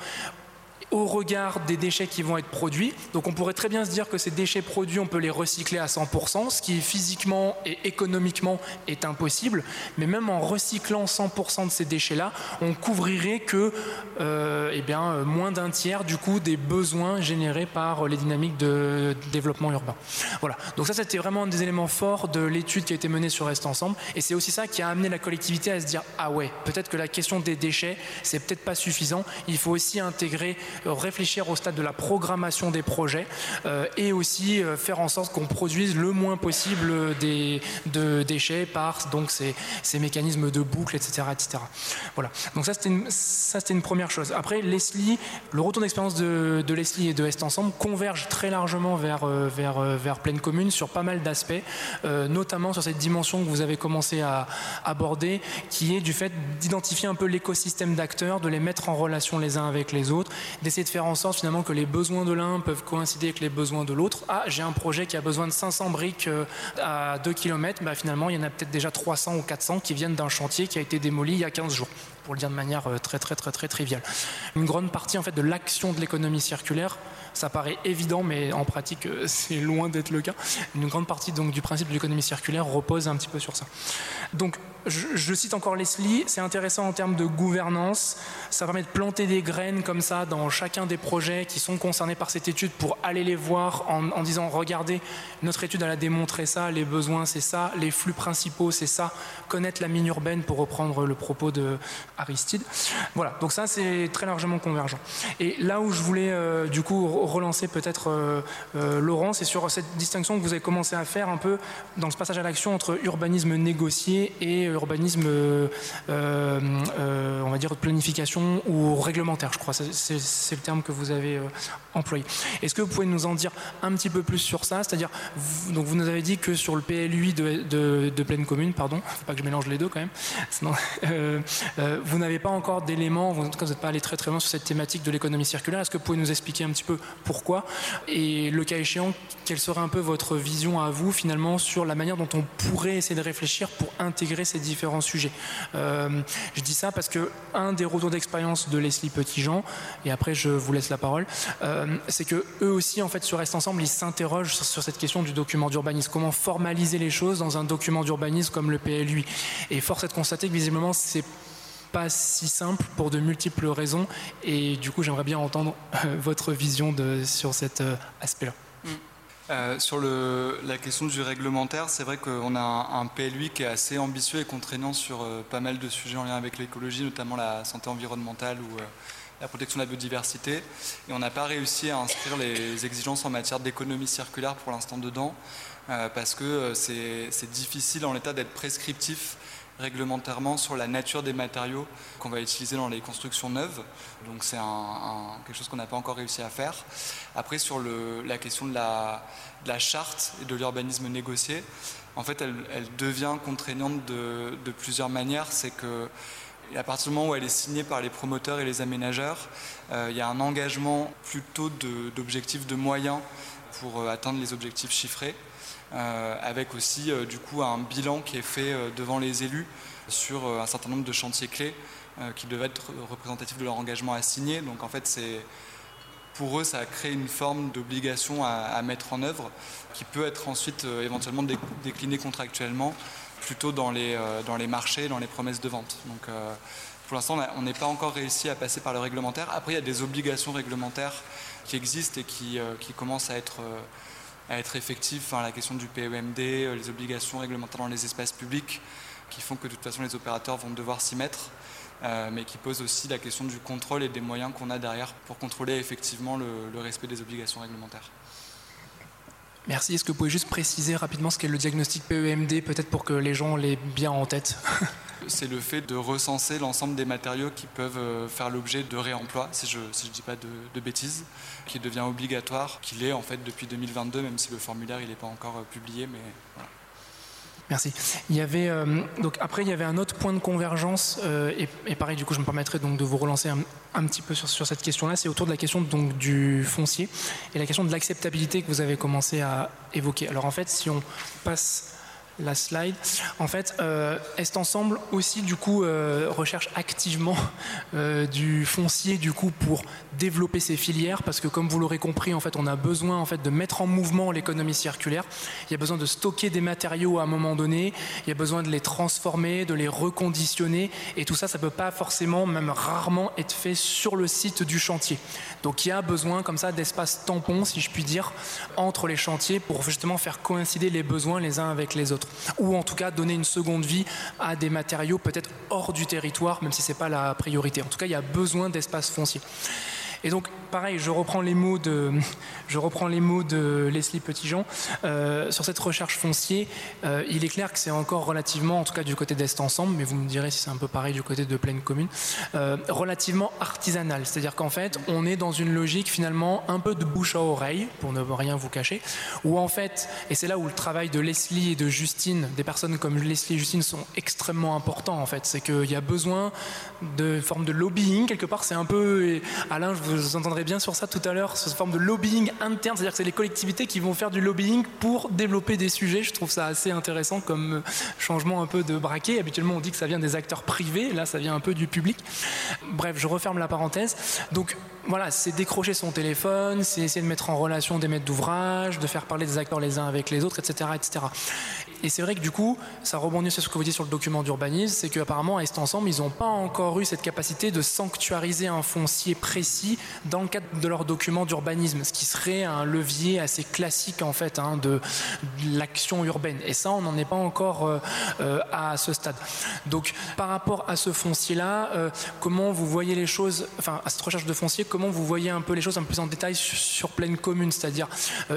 au regard des déchets qui vont être produits. Donc on pourrait très bien se dire que ces déchets produits, on peut les recycler à 100%, ce qui physiquement et économiquement est impossible. Mais même en recyclant 100% de ces déchets-là, on couvrirait que euh, eh bien, euh, moins d'un tiers du coup des besoins générés par les dynamiques de développement urbain. Voilà. Donc ça, c'était vraiment un des éléments forts de l'étude qui a été menée sur Reste Ensemble. Et c'est aussi ça qui a amené la collectivité à se dire ah ouais, peut-être que la question des déchets, c'est peut-être pas suffisant. Il faut aussi intégrer réfléchir au stade de la programmation des projets euh, et aussi euh, faire en sorte qu'on produise le moins possible des, de déchets par donc ces, mécanismes de boucle, etc. etc. Voilà. Donc ça c'était une, une, première chose. Après, Leslie, le retour d'expérience de, de, Leslie et de Est Ensemble converge très largement vers, euh, vers, vers Pleine Commune sur pas mal d'aspects, notamment sur cette dimension que vous avez commencé à aborder, qui est du fait d'identifier un peu l'écosystème d'acteurs, de les mettre en relation les uns avec les autres, d'essayer de faire en sorte finalement que les besoins de l'un peuvent coïncider avec les besoins de l'autre. Ah, j'ai un projet qui a besoin de 500 briques euh, à 2 km, bah, finalement il y en a peut-être déjà 300 ou 400 qui viennent d'un chantier qui a été démoli il y a 15 jours, pour le dire de manière euh, très très très très triviale. Une grande partie en fait de l'action de l'économie circulaire ça paraît évident, mais en pratique, euh, c'est loin d'être le cas. Une grande partie donc, du principe de l'économie circulaire repose un petit peu sur ça. Donc, je, cite encore Leslie, c'est intéressant en termes de gouvernance. Ça permet de planter des graines comme ça dans chacun des projets qui sont concernés par cette étude pour aller les voir en, disant regardez, notre étude a démontré ça, les besoins c'est ça, les flux principaux c'est ça, connaître la mine urbaine pour reprendre le propos de Aristide. Voilà, donc ça c'est très largement convergent. Et là où je voulais euh, du coup relancer peut-être euh, euh, Laurent, c'est sur cette distinction que vous avez commencé à faire un peu dans ce passage à l'action entre urbanisme négocié et urbanisme, euh, on va dire, planification ou réglementaire, je crois. C'est le terme que vous avez employé. Est-ce que vous pouvez nous en dire un petit peu plus sur ça? C'est-à-dire, donc vous nous avez dit que sur le PLUI de, pleine commune, pardon, faut pas que je mélange les deux quand même, sinon, vous n'avez pas encore d'éléments, vous n'êtes pas allé très très loin sur cette thématique de l'économie circulaire. Est-ce que vous pouvez nous expliquer un petit peu pourquoi? Et le cas échéant, quelle serait un peu votre vision à vous finalement sur la manière dont on pourrait essayer de réfléchir pour intégrer ces différents sujets. Euh, je dis ça parce que un des retours d'expérience de Leslie Petitjean, et après je vous laisse la parole, euh, c'est que eux aussi en fait sur Reste Ensemble, ils s'interrogent sur, cette question du document d'urbanisme, comment formaliser les choses dans un document d'urbanisme comme le PLUI. Et force est de constater que visiblement c'est pas si simple pour de multiples raisons. Et du coup, j'aimerais bien entendre euh, votre vision sur cet aspect-là. Mm. Euh, sur la question du réglementaire, c'est vrai qu'on a un, PLUI qui est assez ambitieux et contraignant sur pas mal de sujets en lien avec l'écologie, notamment la santé environnementale ou la protection de la biodiversité. Et on n'a pas réussi à inscrire les exigences en matière d'économie circulaire pour l'instant dedans, parce que c'est difficile en l'état d'être prescriptif réglementairement sur la nature des matériaux qu'on va utiliser dans les constructions neuves. Donc c'est quelque chose qu'on n'a pas encore réussi à faire. Après, sur la question de la, charte et de l'urbanisme négocié, en fait, elle, devient contraignante de, plusieurs manières. C'est que à partir du moment où elle est signée par les promoteurs et les aménageurs, euh, il y a un engagement plutôt d'objectifs de, de moyens pour euh, atteindre les objectifs chiffrés. Euh, avec aussi euh, du coup un bilan qui est fait euh, devant les élus sur un certain nombre de chantiers clés qui devaient être représentatifs de leur engagement à signer. Donc en fait, pour eux, ça a créé une forme d'obligation à, mettre en œuvre qui peut être ensuite éventuellement déclinée contractuellement plutôt dans les, marchés, dans les promesses de vente. Donc pour l'instant, on n'est pas encore réussi à passer par le réglementaire. Après, il y a des obligations réglementaires qui existent et qui commencent à être à être effective, enfin, la question du PEMD, les obligations réglementaires dans les espaces publics, qui font que de toute façon les opérateurs vont devoir s'y mettre, mais qui posent aussi la question du contrôle et des moyens qu'on a derrière pour contrôler effectivement le respect des obligations réglementaires. Merci. Est-ce que vous pouvez juste préciser rapidement ce qu'est le diagnostic PEMD, peut-être pour que les gens l'aient bien en tête? C'est le fait de recenser l'ensemble des matériaux qui peuvent euh, faire l'objet de réemploi, si je ne si dis pas de, bêtises, qui devient obligatoire, qu'il est en fait depuis 2022, même si le formulaire n'est pas encore euh, publié. Mais voilà. Merci. Il y avait euh, donc après il y avait un autre point de convergence euh, et, pareil du coup je me permettrai donc de vous relancer un, petit peu sur, sur cette question-là. C'est autour de la question donc du foncier et la question de l'acceptabilité que vous avez commencé à évoquer. Alors en fait si on passe la slide. En fait, euh, Est Ensemble aussi du coup euh, recherche activement euh, du foncier du coup pour développer ces filières parce que comme vous l'aurez compris, en fait, on a besoin en fait de mettre en mouvement l'économie circulaire. Il y a besoin de stocker des matériaux à un moment donné. Il y a besoin de les transformer, de les reconditionner et tout ça, ça peut pas forcément, même rarement, être fait sur le site du chantier. Donc il y a besoin comme ça d'espace tampon, si je puis dire, entre les chantiers pour justement faire coïncider les besoins les uns avec les autres ou en tout cas donner une seconde vie à des matériaux peut-être hors du territoire, même si ce n'est pas la priorité. En tout cas, il y a besoin d'espace foncier. Et donc, pareil, je reprends les mots de, je reprends les mots de Leslie Petitjean. Euh, sur cette recherche foncier, euh, il est clair que c'est encore relativement, en tout cas du côté d'Est Ensemble, mais vous me direz si c'est un peu pareil du côté de Pleine Commune, euh, relativement artisanal. C'est-à-dire qu'en fait, on est dans une logique finalement un peu de bouche à oreille, pour ne rien vous cacher, où en fait, et c'est là où le travail de Leslie et de Justine, des personnes comme Leslie et Justine sont extrêmement importants en fait. C'est qu'il y a besoin de forme de lobbying quelque part. C'est un peu, Alain, je vous entendrez bien sur ça tout à l'heure, cette forme de lobbying interne, c'est-à-dire que c'est les collectivités qui vont faire du lobbying pour développer des sujets. Je trouve ça assez intéressant comme euh, changement un peu de braquet. Habituellement, on dit que ça vient des acteurs privés, là, ça vient un peu du public. Bref, je referme la parenthèse. Donc, voilà, c'est décrocher son téléphone, c'est essayer de mettre en relation des maîtres d'ouvrage, de faire parler des acteurs les uns avec les autres, etc. etc. Et c'est vrai que du coup, ça rebondit sur ce que vous dites sur le document d'urbanisme, c'est qu'apparemment, à Est Ensemble, ils n'ont pas encore eu cette capacité de sanctuariser un foncier précis dans le cadre de leur document d'urbanisme, ce qui serait un levier assez classique en fait hein, de, l'action urbaine. Et ça, on n'en est pas encore euh, euh, à ce stade. Donc, par rapport à ce foncier-là, euh, comment vous voyez les choses, enfin, à cette recherche de foncier, comment vous voyez un peu les choses un peu plus en détail sur, pleine commune, c'est-à-dire,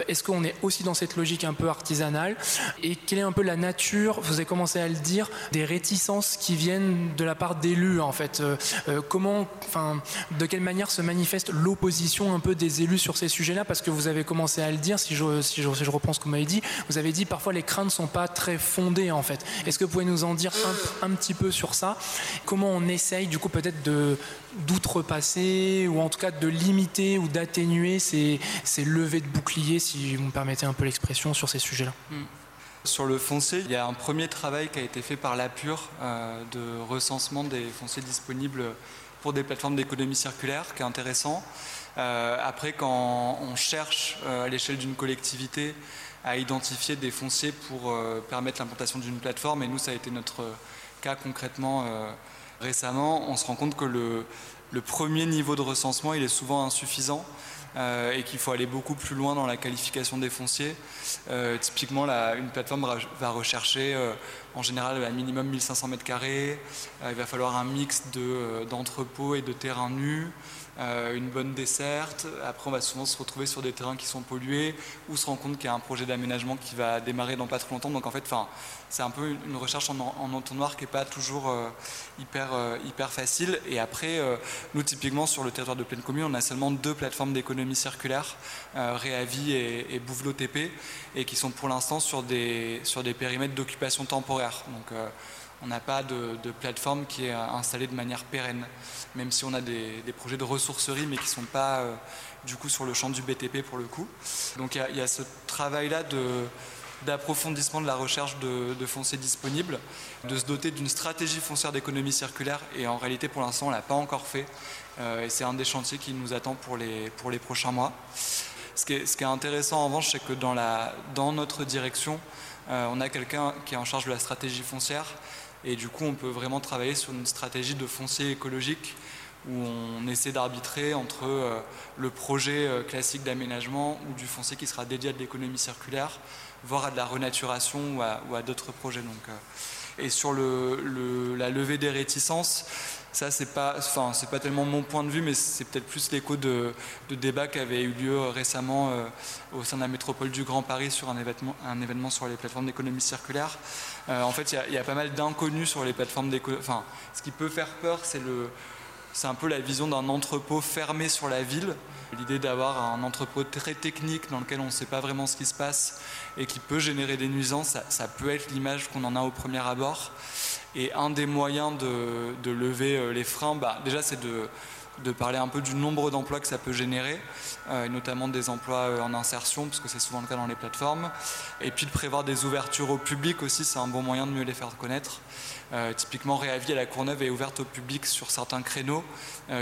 est-ce qu'on est aussi dans cette logique un peu artisanale? Et quelle est peu la nature, vous avez commencé à le dire, des réticences qui viennent de la part d'élus en fait. Euh, euh, comment, enfin, de quelle manière se manifeste l'opposition un peu des élus sur ces sujets-là? Parce que vous avez commencé à le dire, si je, si je, je reprends ce que vous m'avez dit, vous avez dit parfois les craintes ne sont pas très fondées en fait. Est-ce que vous pouvez nous en dire un, petit peu sur ça? Comment on essaye du coup peut-être de d'outrepasser ou en tout cas de limiter ou d'atténuer ces, levées de boucliers, si vous me permettez un peu l'expression, sur ces sujets-là? Hmm. Sur le foncier, il y a un premier travail qui a été fait par l'APUR euh, de recensement des fonciers disponibles pour des plateformes d'économie circulaire, qui est intéressant. Euh, après, quand on cherche euh, à l'échelle d'une collectivité à identifier des fonciers pour permettre l'implantation d'une plateforme, et nous, ça a été notre cas concrètement récemment, on se rend compte que le, le premier niveau de recensement, il est souvent insuffisant. Euh, et qu'il faut aller beaucoup plus loin dans la qualification des fonciers. Euh, typiquement, une plateforme va rechercher euh, en général un minimum 1500 mètres carrés. il va falloir un mix d'entrepôts et de terrains nus. Euh, une bonne desserte. Après, on va souvent se retrouver sur des terrains qui sont pollués ou se rendre compte qu'il y a un projet d'aménagement qui va démarrer dans pas trop longtemps. Donc en fait, c'est un peu une recherche en, en entonnoir qui n'est pas toujours euh, hyper, euh, hyper facile. Et après, nous, typiquement, sur le territoire de pleine commune, on a seulement deux plateformes d'économie circulaire, Réavi et, et Bouvelot TP, et qui sont pour l'instant sur des, sur des périmètres d'occupation temporaire. Donc, on n'a pas de, plateforme qui est installée de manière pérenne, même si on a des, projets de ressourcerie, mais qui ne sont pas euh, du coup sur le champ du BTP pour le coup. Donc il y, a ce travail-là d'approfondissement de la recherche de, foncier disponible, de se doter d'une stratégie foncière d'économie circulaire, et en réalité pour l'instant on ne l'a pas encore fait, euh, et c'est un des chantiers qui nous attend pour les, pour les prochains mois. Ce qui, est, intéressant en revanche, c'est que dans, la, dans notre direction, euh, on a quelqu'un qui est en charge de la stratégie foncière, et du coup, on peut vraiment travailler sur une stratégie de foncier écologique où on essaie d'arbitrer entre euh, le projet euh, classique d'aménagement ou du foncier qui sera dédié à de l'économie circulaire, voire à de la renaturation ou à, d'autres projets. Donc, et sur la levée des réticences, ça, c'est pas, enfin, c'est pas tellement mon point de vue, mais c'est peut-être plus l'écho de, de débats qui avaient eu lieu récemment au sein de la métropole du Grand Paris sur un événement, un événement sur les plateformes d'économie circulaire. En fait, il y, a pas mal d'inconnus sur les plateformes d'économie. Enfin, ce qui peut faire peur, c'est le, c'est un peu la vision d'un entrepôt fermé sur la ville. L'idée d'avoir un entrepôt très technique dans lequel on ne sait pas vraiment ce qui se passe et qui peut générer des nuisances, ça, peut être l'image qu'on en a au premier abord. Et un des moyens de, lever euh, les freins, bah, déjà c'est de, de parler un peu du nombre d'emplois que ça peut générer, euh, notamment des emplois euh, en insertion, parce que c'est souvent le cas dans les plateformes, et puis de prévoir des ouvertures au public aussi, c'est un bon moyen de mieux les faire connaître. Euh, typiquement, Réavi à la Courneuve est ouverte au public sur certains créneaux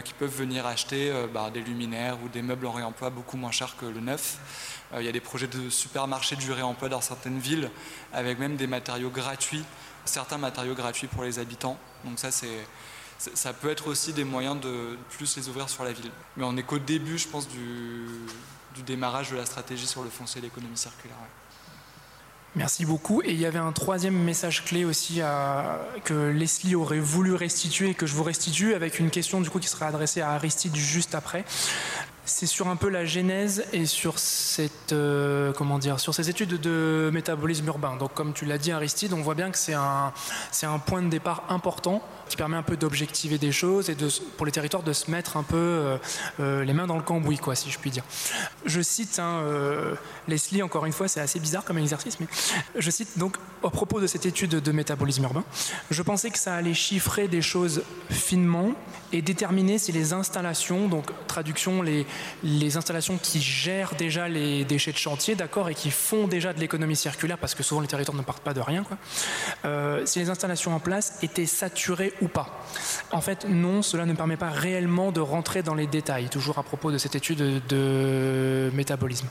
qui peuvent venir acheter bah, des luminaires ou des meubles en réemploi beaucoup moins chers que le neuf. Il y a des projets de supermarchés du réemploi dans certaines villes, avec même des matériaux gratuits, certains matériaux gratuits pour les habitants. Donc ça, c'est ça peut être aussi des moyens de plus les ouvrir sur la ville. Mais on n'est qu'au début, je pense, du, démarrage de la stratégie sur le foncier et l'économie circulaire. Merci beaucoup. Et il y avait un troisième message clé aussi que Leslie aurait voulu restituer et que je vous restitue avec une question du coup qui sera adressée à Aristide juste après c'est sur un peu la genèse et sur cette euh, comment dire sur ces études de métabolisme urbain. Donc comme tu l'as dit Aristide, on voit bien que c'est un c'est un point de départ important qui permet un peu d'objectiver des choses et de, pour les territoires de se mettre un peu euh, euh, les mains dans le cambouis quoi si je puis dire. Je cite hein, Leslie encore une fois, c'est assez bizarre comme exercice mais je cite donc au propos de cette étude de métabolisme urbain, je pensais que ça allait chiffrer des choses finement et déterminer si les installations donc traduction les les installations qui gèrent déjà les déchets de chantier, d'accord, et qui font déjà de l'économie circulaire, parce que souvent les territoires ne partent pas de rien, euh, si les installations en place étaient saturées ou pas. En fait, non, cela ne permet pas réellement de rentrer dans les détails, toujours à propos de cette étude de métabolisme.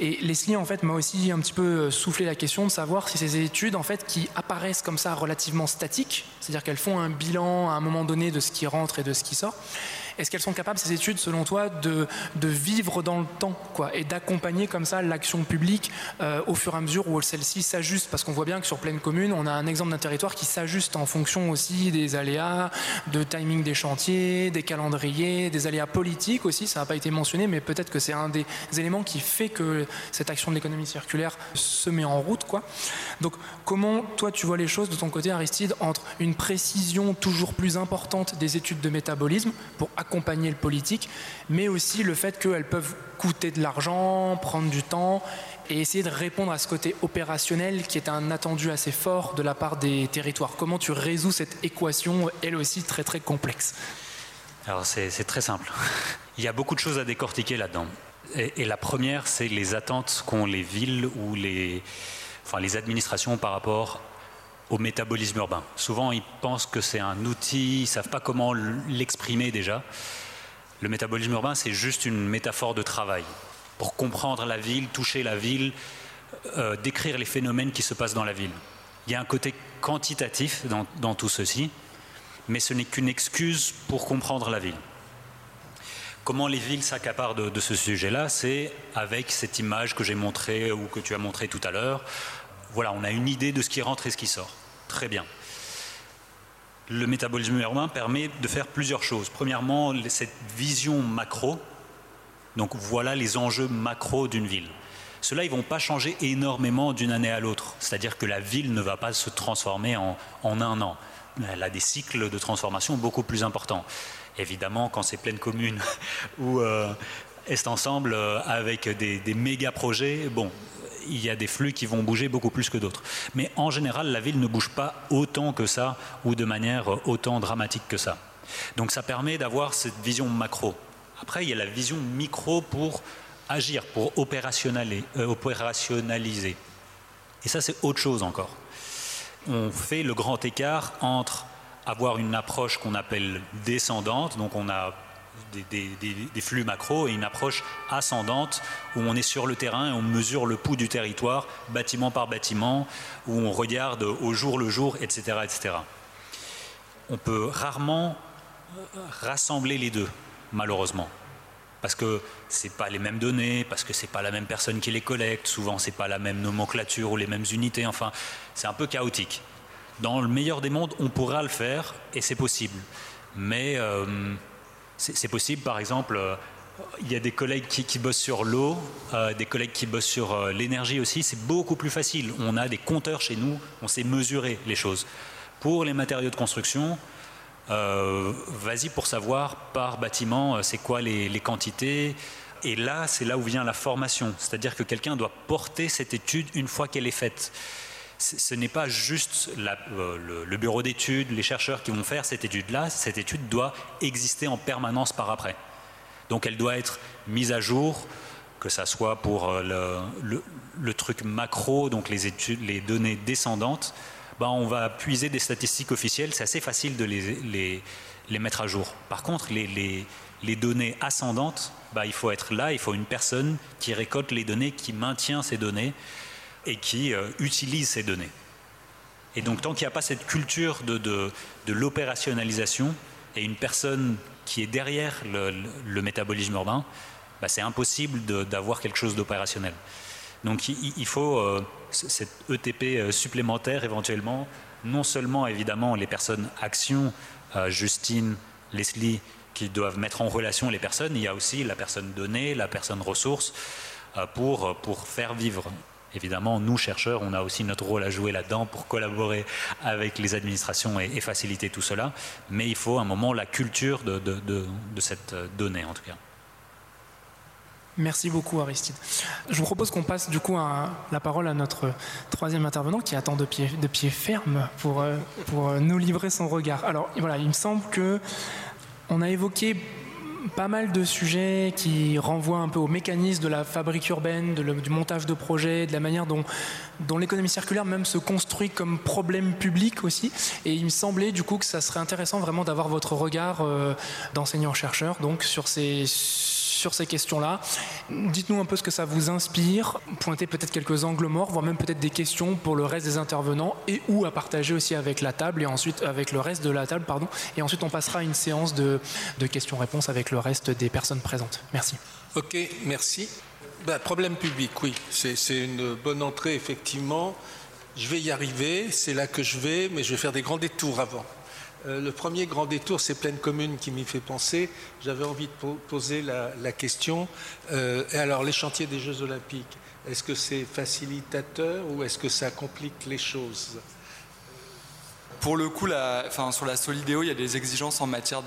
Et Leslie, en fait, m'a aussi un petit peu soufflé la question de savoir si ces études, en fait, qui apparaissent comme ça relativement statiques, c'est-à-dire qu'elles font un bilan à un moment donné de ce qui rentre et de ce qui sort, est-ce qu'elles sont capables, ces études, selon toi, de, de vivre dans le temps quoi, et d'accompagner comme ça l'action publique euh, au fur et à mesure où celle-ci s'ajuste? Parce qu'on voit bien que sur pleine commune, on a un exemple d'un territoire qui s'ajuste en fonction aussi des aléas, de timing des chantiers, des calendriers, des aléas politiques aussi. Ça n'a pas été mentionné, mais peut-être que c'est un des éléments qui fait que cette action de l'économie circulaire se met en route. Quoi. Donc, comment toi tu vois les choses de ton côté, Aristide, entre une précision toujours plus importante des études de métabolisme pour accompagner le politique, mais aussi le fait qu'elles peuvent coûter de l'argent, prendre du temps et essayer de répondre à ce côté opérationnel qui est un attendu assez fort de la part des territoires. Comment tu résous cette équation, elle aussi très très complexe Alors c'est très simple. Il y a beaucoup de choses à décortiquer là-dedans. Et, la première, c'est les attentes qu'ont les villes ou les, enfin, les administrations par rapport au métabolisme urbain. Souvent, ils pensent que c'est un outil, ils ne savent pas comment l'exprimer déjà. Le métabolisme urbain, c'est juste une métaphore de travail pour comprendre la ville, toucher la ville, euh, décrire les phénomènes qui se passent dans la ville. Il y a un côté quantitatif dans, tout ceci, mais ce n'est qu'une excuse pour comprendre la ville. Comment les villes s'accaparent de, de, ce sujet-là C'est avec cette image que j'ai montrée ou que tu as montrée tout à l'heure. Voilà, on a une idée de ce qui rentre et ce qui sort. Très bien. Le métabolisme urbain permet de faire plusieurs choses. Premièrement, cette vision macro. Donc voilà les enjeux macro d'une ville. Cela, ils ne vont pas changer énormément d'une année à l'autre. C'est-à-dire que la ville ne va pas se transformer en, un an. Elle a des cycles de transformation beaucoup plus importants. Évidemment, quand c'est pleine commune ou euh, est ensemble euh, avec des, des méga projets, bon, il y a des flux qui vont bouger beaucoup plus que d'autres. Mais en général, la ville ne bouge pas autant que ça ou de manière autant dramatique que ça. Donc ça permet d'avoir cette vision macro. Après, il y a la vision micro pour agir, pour opérationnaliser. Euh, opérationnaliser. Et ça, c'est autre chose encore. On fait le grand écart entre avoir une approche qu'on appelle descendante, donc on a des, flux macro et une approche ascendante où on est sur le terrain et on mesure le pouls du territoire, bâtiment par bâtiment, où on regarde au jour le jour, etc. etc. On peut rarement rassembler les deux, malheureusement. Parce que ce pas les mêmes données, parce que c'est pas la même personne qui les collecte, souvent c'est pas la même nomenclature ou les mêmes unités, enfin, c'est un peu chaotique. Dans le meilleur des mondes, on pourra le faire et c'est possible. Mais euh, c'est possible, par exemple, euh, il y a des collègues qui, bossent sur l'eau, euh, des collègues qui bossent sur l'énergie aussi. C'est beaucoup plus facile. On a des compteurs chez nous, on sait mesurer les choses. Pour les matériaux de construction, vas-y pour savoir par bâtiment, c'est quoi les quantités. Et là, c'est là où vient la formation. C'est-à-dire que quelqu'un doit porter cette étude une fois qu'elle est faite ce n'est pas juste euh, le, bureau d'études, les chercheurs qui vont faire cette étude-là. Cette étude doit exister en permanence par après. Donc elle doit être mise à jour, que ce soit pour euh, le, truc macro, donc les, données descendantes. Ben, on va puiser des statistiques officielles, c'est assez facile de les, mettre à jour. Par contre, les, données ascendantes, ben, il faut être là, il faut une personne qui récolte les données, qui maintient ces données et qui euh, utilise ces données. Et donc tant qu'il n'y a pas cette culture de, de, l'opérationnalisation et une personne qui est derrière le, métabolisme urbain, bah, c'est impossible d'avoir quelque chose d'opérationnel. Donc il, faut euh, cette ETP euh, supplémentaire éventuellement, non seulement évidemment les personnes action, Justine, Leslie, qui doivent mettre en relation les personnes, il y a aussi la personne donnée, la personne ressource, pour, pour faire vivre Évidemment, nous, chercheurs, on a aussi notre rôle à jouer là-dedans pour collaborer avec les administrations et, faciliter tout cela. Mais il faut un moment la culture de, cette donnée, en tout cas. Merci beaucoup Aristide. Je vous propose qu'on passe du coup la parole à notre troisième intervenant qui attend de pied, de pied ferme pour, euh, pour nous livrer son regard. Alors voilà, il me semble que on a évoqué pas mal de sujets qui renvoient un peu au mécanisme de la fabrique urbaine, du montage de projets, de la manière dont, dont l'économie circulaire même se construit comme problème public aussi. Et il me semblait du coup que ça serait intéressant vraiment d'avoir votre regard euh, d'enseignant-chercheur donc sur ces sur ces questions-là. Dites-nous un peu ce que ça vous inspire, pointez peut-être quelques angles morts, voire même peut-être des questions pour le reste des intervenants et ou à partager aussi avec la table et ensuite avec le reste de la table, pardon. Et ensuite on passera à une séance de, questions-réponses avec le reste des personnes présentes. Merci. Ok, merci. Ben, problème public, oui, c'est une bonne entrée effectivement. Je vais y arriver, c'est là que je vais, mais je vais faire des grands détours avant. Euh, le premier grand détour, c'est pleine commune qui m'y fait penser. J'avais envie de poser la, question. Euh, et alors, les chantiers des Jeux Olympiques, est-ce que c'est facilitateur ou est-ce que ça complique les choses? Pour le coup, sur la Solidéo, il y a des exigences en matière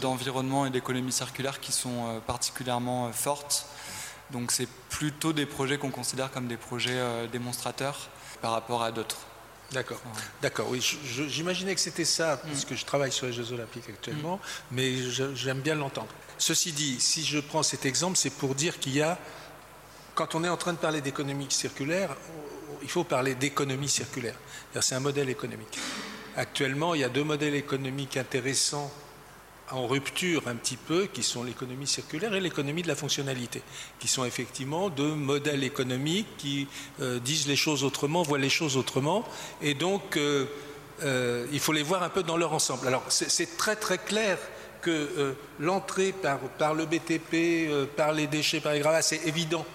d'environnement et d'économie circulaire qui sont euh, particulièrement fortes. Donc c'est plutôt des projets qu'on considère comme des projets démonstrateurs par rapport à d'autres. D'accord, d'accord. Oui, j'imaginais que c'était ça, mm. puisque je travaille sur les Jeux Olympiques actuellement, mm. mais j'aime bien l'entendre. Ceci dit, si je prends cet exemple, c'est pour dire qu'il y a, quand on est en train de parler d'économie circulaire, il faut parler d'économie circulaire. C'est un modèle économique. Actuellement, il y a deux modèles économiques intéressants en rupture un petit peu, qui sont l'économie circulaire et l'économie de la fonctionnalité, qui sont effectivement deux modèles économiques qui euh, disent les choses autrement, voient les choses autrement, et donc euh, euh, il faut les voir un peu dans leur ensemble. Alors c'est très très clair que l'entrée par, par, le BTP, par les déchets, par les gravats, c'est évident,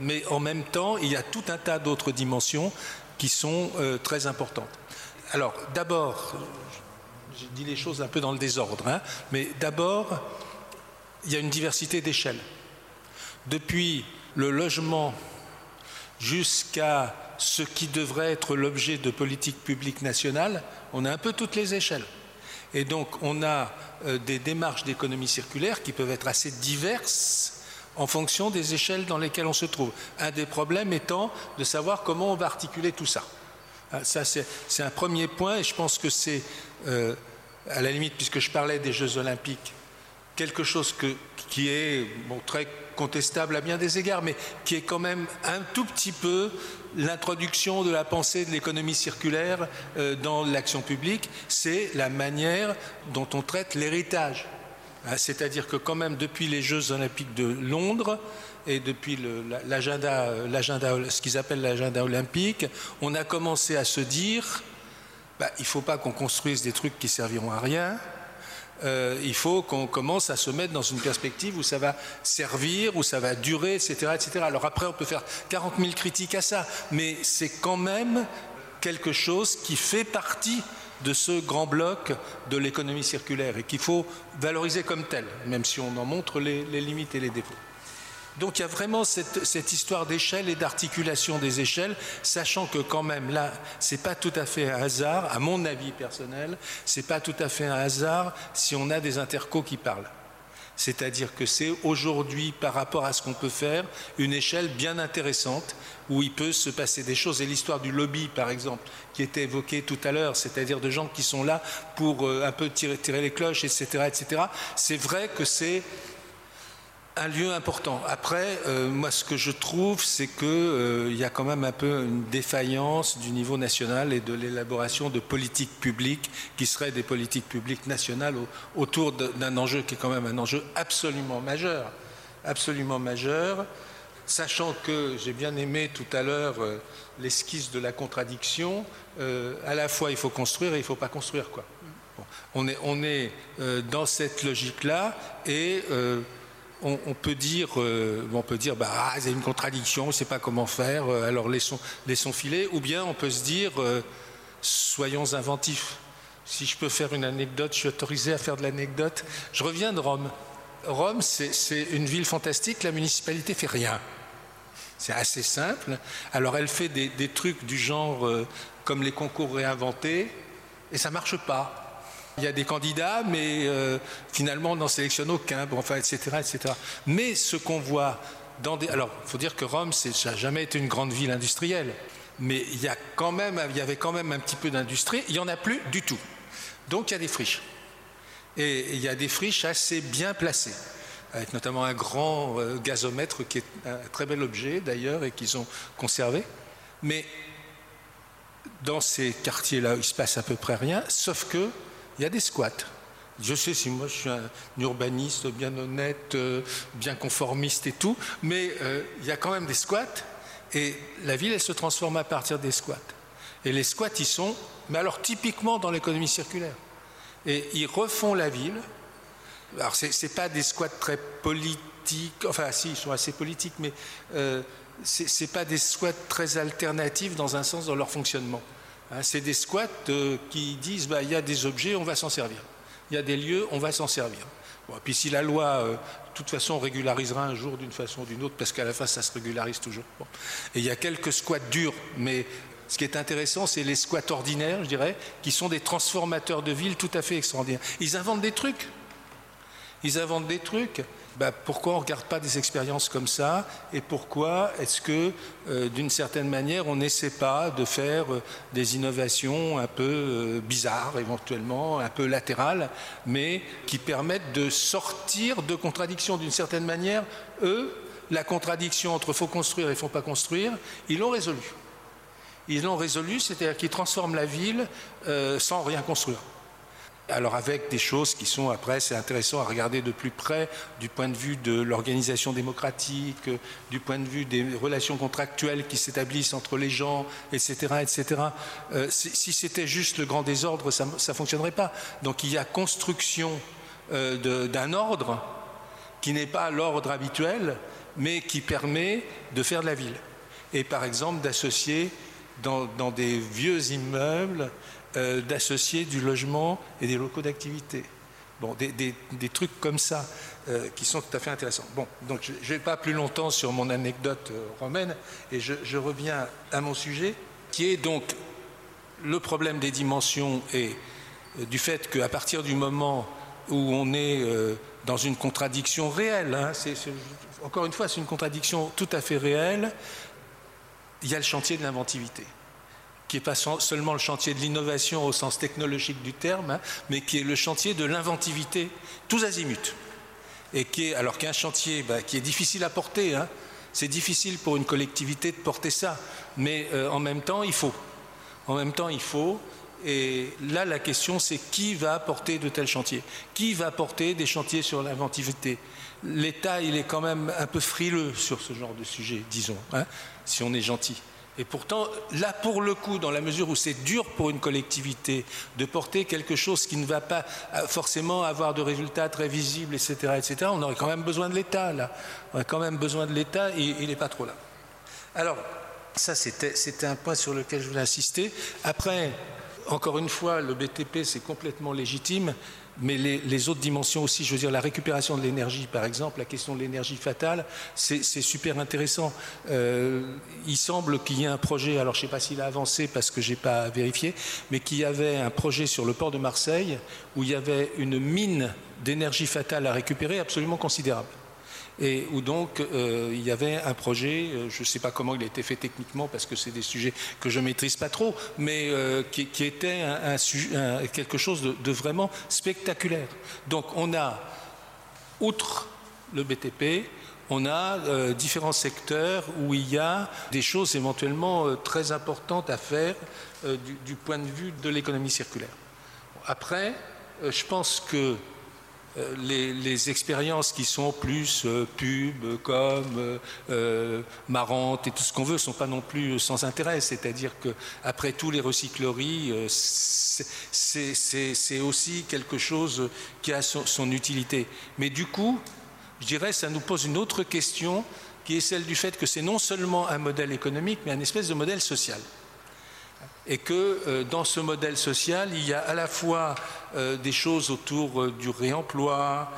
mais en même temps, il y a tout un tas d'autres dimensions qui sont très importantes. Alors d'abord, je dis les choses un peu dans le désordre, hein. mais d'abord, il y a une diversité d'échelles. Depuis le logement jusqu'à ce qui devrait être l'objet de politique publique nationale, on a un peu toutes les échelles. Et donc on a euh, des démarches d'économie circulaire qui peuvent être assez diverses en fonction des échelles dans lesquelles on se trouve. Un des problèmes étant de savoir comment on va articuler tout ça. Ah, ça, c'est un premier point et je pense que c'est euh, à la limite, puisque je parlais des Jeux Olympiques, quelque chose qui est très contestable à bien des égards, mais qui est quand même un tout petit peu l'introduction de la pensée de l'économie circulaire euh, dans l'action publique, c'est la manière dont on traite l'héritage. Hein, c'est-à-dire que quand même depuis les Jeux olympiques de Londres et depuis l'agenda, ce qu'ils appellent l'agenda olympique, on a commencé à se dire bah, il ne faut pas qu'on construise des trucs qui serviront à rien. euh, il faut qu'on commence à se mettre dans une perspective où ça va servir, où ça va durer, etc. etc. Alors après, on peut faire 40 000 critiques à ça, mais c'est quand même quelque chose qui fait partie de ce grand bloc de l'économie circulaire et qu'il faut valoriser comme tel, même si on en montre les, limites et les défauts. Donc il y a vraiment cette, histoire d'échelle et d'articulation des échelles, sachant que quand même là, c'est pas tout à fait un hasard, à mon avis personnel, c'est pas tout à fait un hasard si on a des intercos qui parlent. C'est-à-dire que c'est aujourd'hui, par rapport à ce qu'on peut faire, une échelle bien intéressante où il peut se passer des choses. Et l'histoire du lobby, par exemple, qui était évoquée tout à l'heure, c'est-à-dire de gens qui sont là pour euh, un peu tirer, tirer les cloches, etc., etc. C'est vrai que c'est un lieu important. Après, euh, moi, ce que je trouve, c'est qu'il euh, y a quand même un peu une défaillance du niveau national et de l'élaboration de politiques publiques qui seraient des politiques publiques nationales autour d'un enjeu qui est quand même un enjeu absolument majeur, absolument majeur. Sachant que j'ai bien aimé tout à l'heure euh, l'esquisse de la contradiction, à la fois il faut construire et il ne faut pas construire. Quoi. on est, on est dans cette logique-là et on, peut dire, euh, on peut bah, ah, une contradiction, on ne sait pas comment faire, euh, alors laissons, laissons filer, ou bien on peut se dire, euh, soyons inventifs. Si je peux faire une anecdote, je suis autorisé à faire de l'anecdote. Je reviens de Rome. Rome, c'est une ville fantastique, la municipalité fait rien. C'est assez simple. Alors elle fait des, trucs du genre comme les concours réinventés, et ça marche pas. Il y a des candidats, mais euh, finalement on n'en sélectionne aucun, enfin, etc., etc. Mais ce qu'on voit dans des... Alors, il faut dire que Rome, ça n'a jamais été une grande ville industrielle, mais il y, a quand même, il y avait quand même un petit peu d'industrie, il n'y en a plus du tout. Donc il y a des friches. Et il y a des friches assez bien placées, avec notamment un grand euh, gazomètre qui est un très bel objet d'ailleurs et qu'ils ont conservé. Mais dans ces quartiers-là, il se passe à peu près rien, sauf que il y a des squats. Je sais si moi je suis un urbaniste bien honnête, euh, bien conformiste et tout, mais euh, il y a quand même des squats et la ville elle se transforme à partir des squats. Et les squats ils sont, mais alors typiquement dans l'économie circulaire. Et ils refont la ville. Alors ce n'est pas des squats très politiques, enfin si ils sont assez politiques, mais euh, ce n'est pas des squats très alternatifs dans un sens dans leur fonctionnement. Hein, c'est des squats euh, qui disent bah, il y a des objets, on va s'en servir. Il y a des lieux, on va s'en servir. puis si la loi, euh, de toute façon, régularisera un jour d'une façon ou d'une autre, parce qu'à la fin, ça se régularise toujours. Et il y a quelques squats durs, mais ce qui est intéressant, c'est les squats ordinaires, je dirais, qui sont des transformateurs de villes tout à fait extraordinaires. Ils inventent des trucs. Ils inventent des trucs. Bah, pourquoi on ne regarde pas des expériences comme ça et pourquoi est-ce que, euh, d'une certaine manière, on n'essaie pas de faire euh, des innovations un peu euh, bizarres, éventuellement, un peu latérales, mais qui permettent de sortir de contradictions? D'une certaine manière Eux, la contradiction entre faut construire et faut pas construire, ils l'ont résolu. Ils l'ont résolu, c'est-à-dire qu'ils transforment la ville sans rien construire. Alors avec des choses qui sont après, c'est intéressant à regarder de plus près du point de vue de l'organisation démocratique, du point de vue des relations contractuelles qui s'établissent entre les gens, etc. etc. Euh, si, c'était juste le grand désordre, ça ne fonctionnerait pas. Donc il y a construction euh, d'un ordre qui n'est pas l'ordre habituel, mais qui permet de faire de la ville. Et par exemple d'associer dans des vieux immeubles euh, d'associer du logement et des locaux d'activité. Bon, des, trucs comme ça euh, qui sont tout à fait intéressants. Bon, donc je ne vais pas plus longtemps sur mon anecdote euh, romaine et je, reviens à mon sujet qui est donc le problème des dimensions et du fait qu'à partir du moment où on est dans une contradiction réelle, hein, encore une fois, c'est une contradiction tout à fait réelle, il y a le chantier de l'inventivité qui n'est pas seulement le chantier de l'innovation au sens technologique du terme, hein, mais qui est le chantier de l'inventivité, tous azimuts. Et qui est, alors qu'un chantier bah, qui est difficile à porter, hein, c'est difficile pour une collectivité de porter ça, mais euh, en même temps, il faut. En même temps, il faut. Et là, la question, c'est qui va porter de tels chantiers? Qui va porter des chantiers sur l'inventivité? L'État, il est quand même un peu frileux sur ce genre de sujet, disons, hein, si on est gentil. Et pourtant, là, pour le coup, dans la mesure où c'est dur pour une collectivité de porter quelque chose qui ne va pas euh, forcément avoir de résultats très visibles, etc., etc., on aurait quand même besoin de l'État, là. On aurait quand même besoin de l'État et il n'est pas trop là. Alors, ça, c'était un point sur lequel je voulais insister. Après, encore une fois, le BTP, c'est complètement légitime mais les, autres dimensions aussi, je veux dire la récupération de l'énergie par exemple, la question de l'énergie fatale, c'est super intéressant. Euh, il semble qu'il y ait un projet, alors je ne sais pas s'il a avancé parce que je n'ai pas vérifié, mais qu'il y avait un projet sur le port de Marseille où il y avait une mine d'énergie fatale à récupérer absolument considérable et où donc euh, il y avait un projet, euh, je ne sais pas comment il a été fait techniquement parce que c'est des sujets que je maîtrise pas trop, mais euh, qui, était quelque chose de, vraiment spectaculaire. Donc on a, outre le BTP, on a différents secteurs où il y a des choses éventuellement très importantes à faire du, point de vue de l'économie circulaire. Après, je pense que euh, les, expériences qui sont plus euh, pub, comme, euh, marrantes et tout ce qu'on veut, sont pas non plus sans intérêt. C'est-à-dire qu'après tout, les recycleries, c'est aussi quelque chose qui a son, utilité. Mais du coup, je dirais, ça nous pose une autre question qui est celle du fait que c'est non seulement un modèle économique, mais un espèce de modèle social et que euh, dans ce modèle social, il y a à la fois euh, des choses autour euh, du réemploi,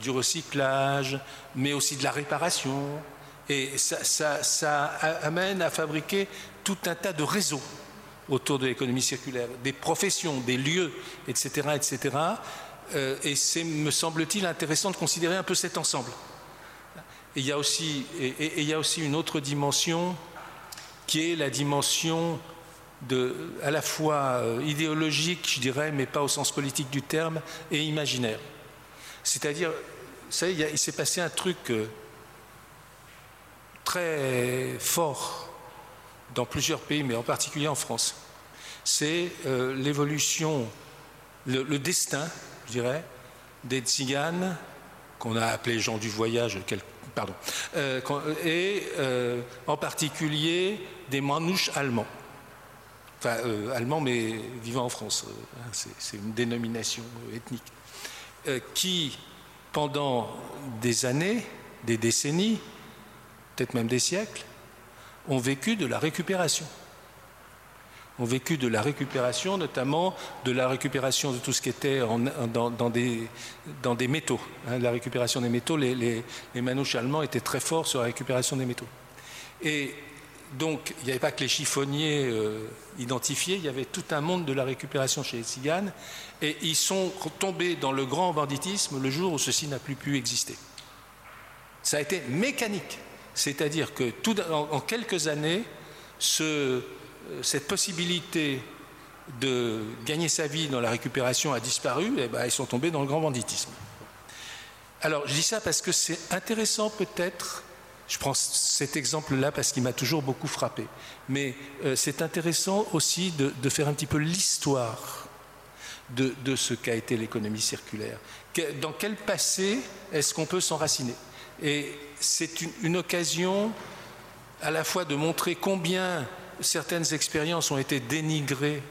du recyclage, mais aussi de la réparation. Et ça, amène à fabriquer tout un tas de réseaux autour de l'économie circulaire, des professions, des lieux, etc. etc. et c'est, me semble-t-il, intéressant de considérer un peu cet ensemble. et il y a aussi une autre dimension qui est la dimension à la fois euh, idéologique, je dirais, mais pas au sens politique du terme, et imaginaire. C'est-à-dire, il s'est passé un truc euh, très fort dans plusieurs pays, mais en particulier en France. C'est euh, l'évolution, le, destin, je dirais, des tziganes, qu'on a appelés gens du voyage, pardon, et en particulier des manouches allemands enfin euh, allemand mais vivant en France, euh, hein, c'est une dénomination ethnique, euh, qui pendant des années, des décennies, peut-être même des siècles, ont vécu de la récupération. Ont vécu de la récupération, notamment de la récupération de tout ce qui était dans, des, métaux. Hein, la récupération des métaux, les, les, les manouches allemands étaient très forts sur la récupération des métaux. Et donc, il n'y avait pas que les chiffonniers euh, identifiés, il y avait tout un monde de la récupération chez les tziganes, et ils sont tombés dans le grand banditisme le jour où ceci n'a plus pu exister. Ça a été mécanique, c'est-à-dire que en, quelques années, euh, cette possibilité de gagner sa vie dans la récupération a disparu, et ben, ils sont tombés dans le grand banditisme. Alors, je dis ça parce que c'est intéressant peut-être je prends cet exemple-là parce qu'il m'a toujours beaucoup frappé. Mais euh, c'est intéressant aussi de, faire un petit peu l'histoire de, ce qu'a été l'économie circulaire. dans quel passé est-ce qu'on peut s'enraciner? Et c'est une, occasion à la fois de montrer combien certaines expériences ont été dénigrées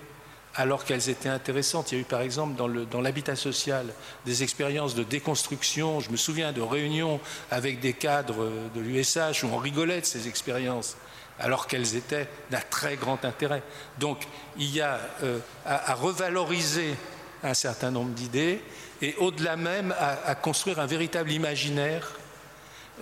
alors qu'elles étaient intéressantes. Il y a eu par exemple dans l'habitat social des expériences de déconstruction. Je me souviens de réunions avec des cadres de l'USH où on rigolait de ces expériences alors qu'elles étaient d'un très grand intérêt. Donc il y a euh, à, revaloriser un certain nombre d'idées et au-delà même à construire un véritable imaginaire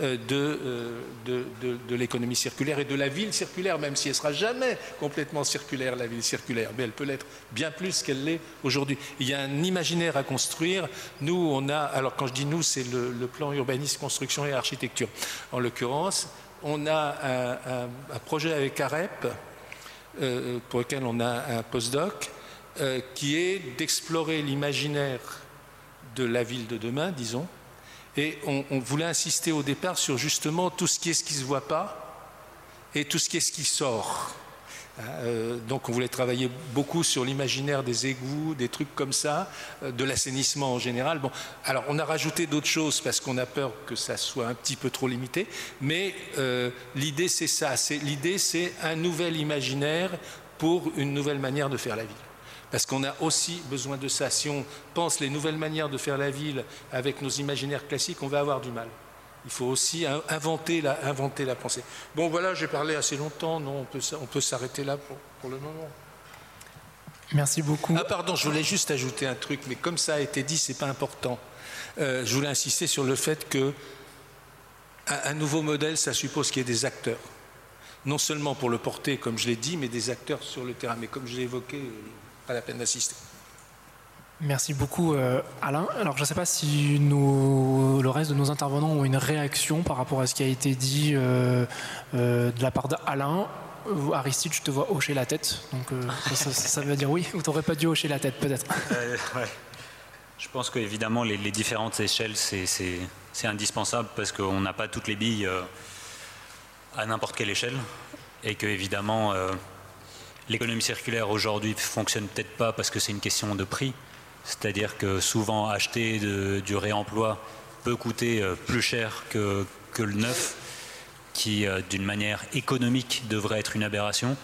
euh, euh, de, de, l'économie circulaire et de la ville circulaire, même si elle ne sera jamais complètement circulaire, la ville circulaire, mais elle peut l'être bien plus qu'elle l'est aujourd'hui. Il y a un imaginaire à construire. Nous, on a, alors quand je dis nous, c'est le, plan urbanisme, construction et architecture. En l'occurrence, on a un, projet avec AREP, euh, pour lequel on a un postdoc, qui est d'explorer l'imaginaire de la ville de demain, disons, et on, voulait insister au départ sur justement tout ce qui est ce qui ne se voit pas et tout ce qui est ce qui sort. Euh, donc on voulait travailler beaucoup sur l'imaginaire des égouts, des trucs comme ça, euh, de l'assainissement en général. Bon, alors on a rajouté d'autres choses parce qu'on a peur que ça soit un petit peu trop limité, mais euh, l'idée c'est ça, l'idée c'est un nouvel imaginaire pour une nouvelle manière de faire la ville. Parce qu'on a aussi besoin de ça. Si on pense les nouvelles manières de faire la ville avec nos imaginaires classiques, on va avoir du mal. Il faut aussi inventer la, inventer la pensée. Bon, voilà, j'ai parlé assez longtemps. Non, on peut, on peut s'arrêter là pour, le moment. Merci beaucoup. Ah, pardon, je voulais juste ajouter un truc, mais comme ça a été dit, c'est pas important. Euh, je voulais insister sur le fait que un, nouveau modèle, ça suppose qu'il y ait des acteurs. Non seulement pour le porter, comme je l'ai dit, mais des acteurs sur le terrain. Mais comme je l'ai évoqué, euh, pas la peine d'assister. Merci beaucoup euh, Alain. Alors je ne sais pas si nous, le reste de nos intervenants ont une réaction par rapport à ce qui a été dit euh, euh, de la part d'Alain. Aristide, je te vois hocher la tête, donc ça, veut dire oui, ou tu n'aurais pas dû hocher la tête peut-être? Je pense qu'évidemment les, les différentes échelles, c'est indispensable parce qu'on n'a pas toutes les billes à n'importe quelle échelle et que évidemment l'économie circulaire aujourd'hui fonctionne peut-être pas parce que c'est une question de prix, c'est-à-dire que souvent acheter du réemploi peut coûter euh, plus cher que, le neuf, qui euh, d'une manière économique devrait être une aberration.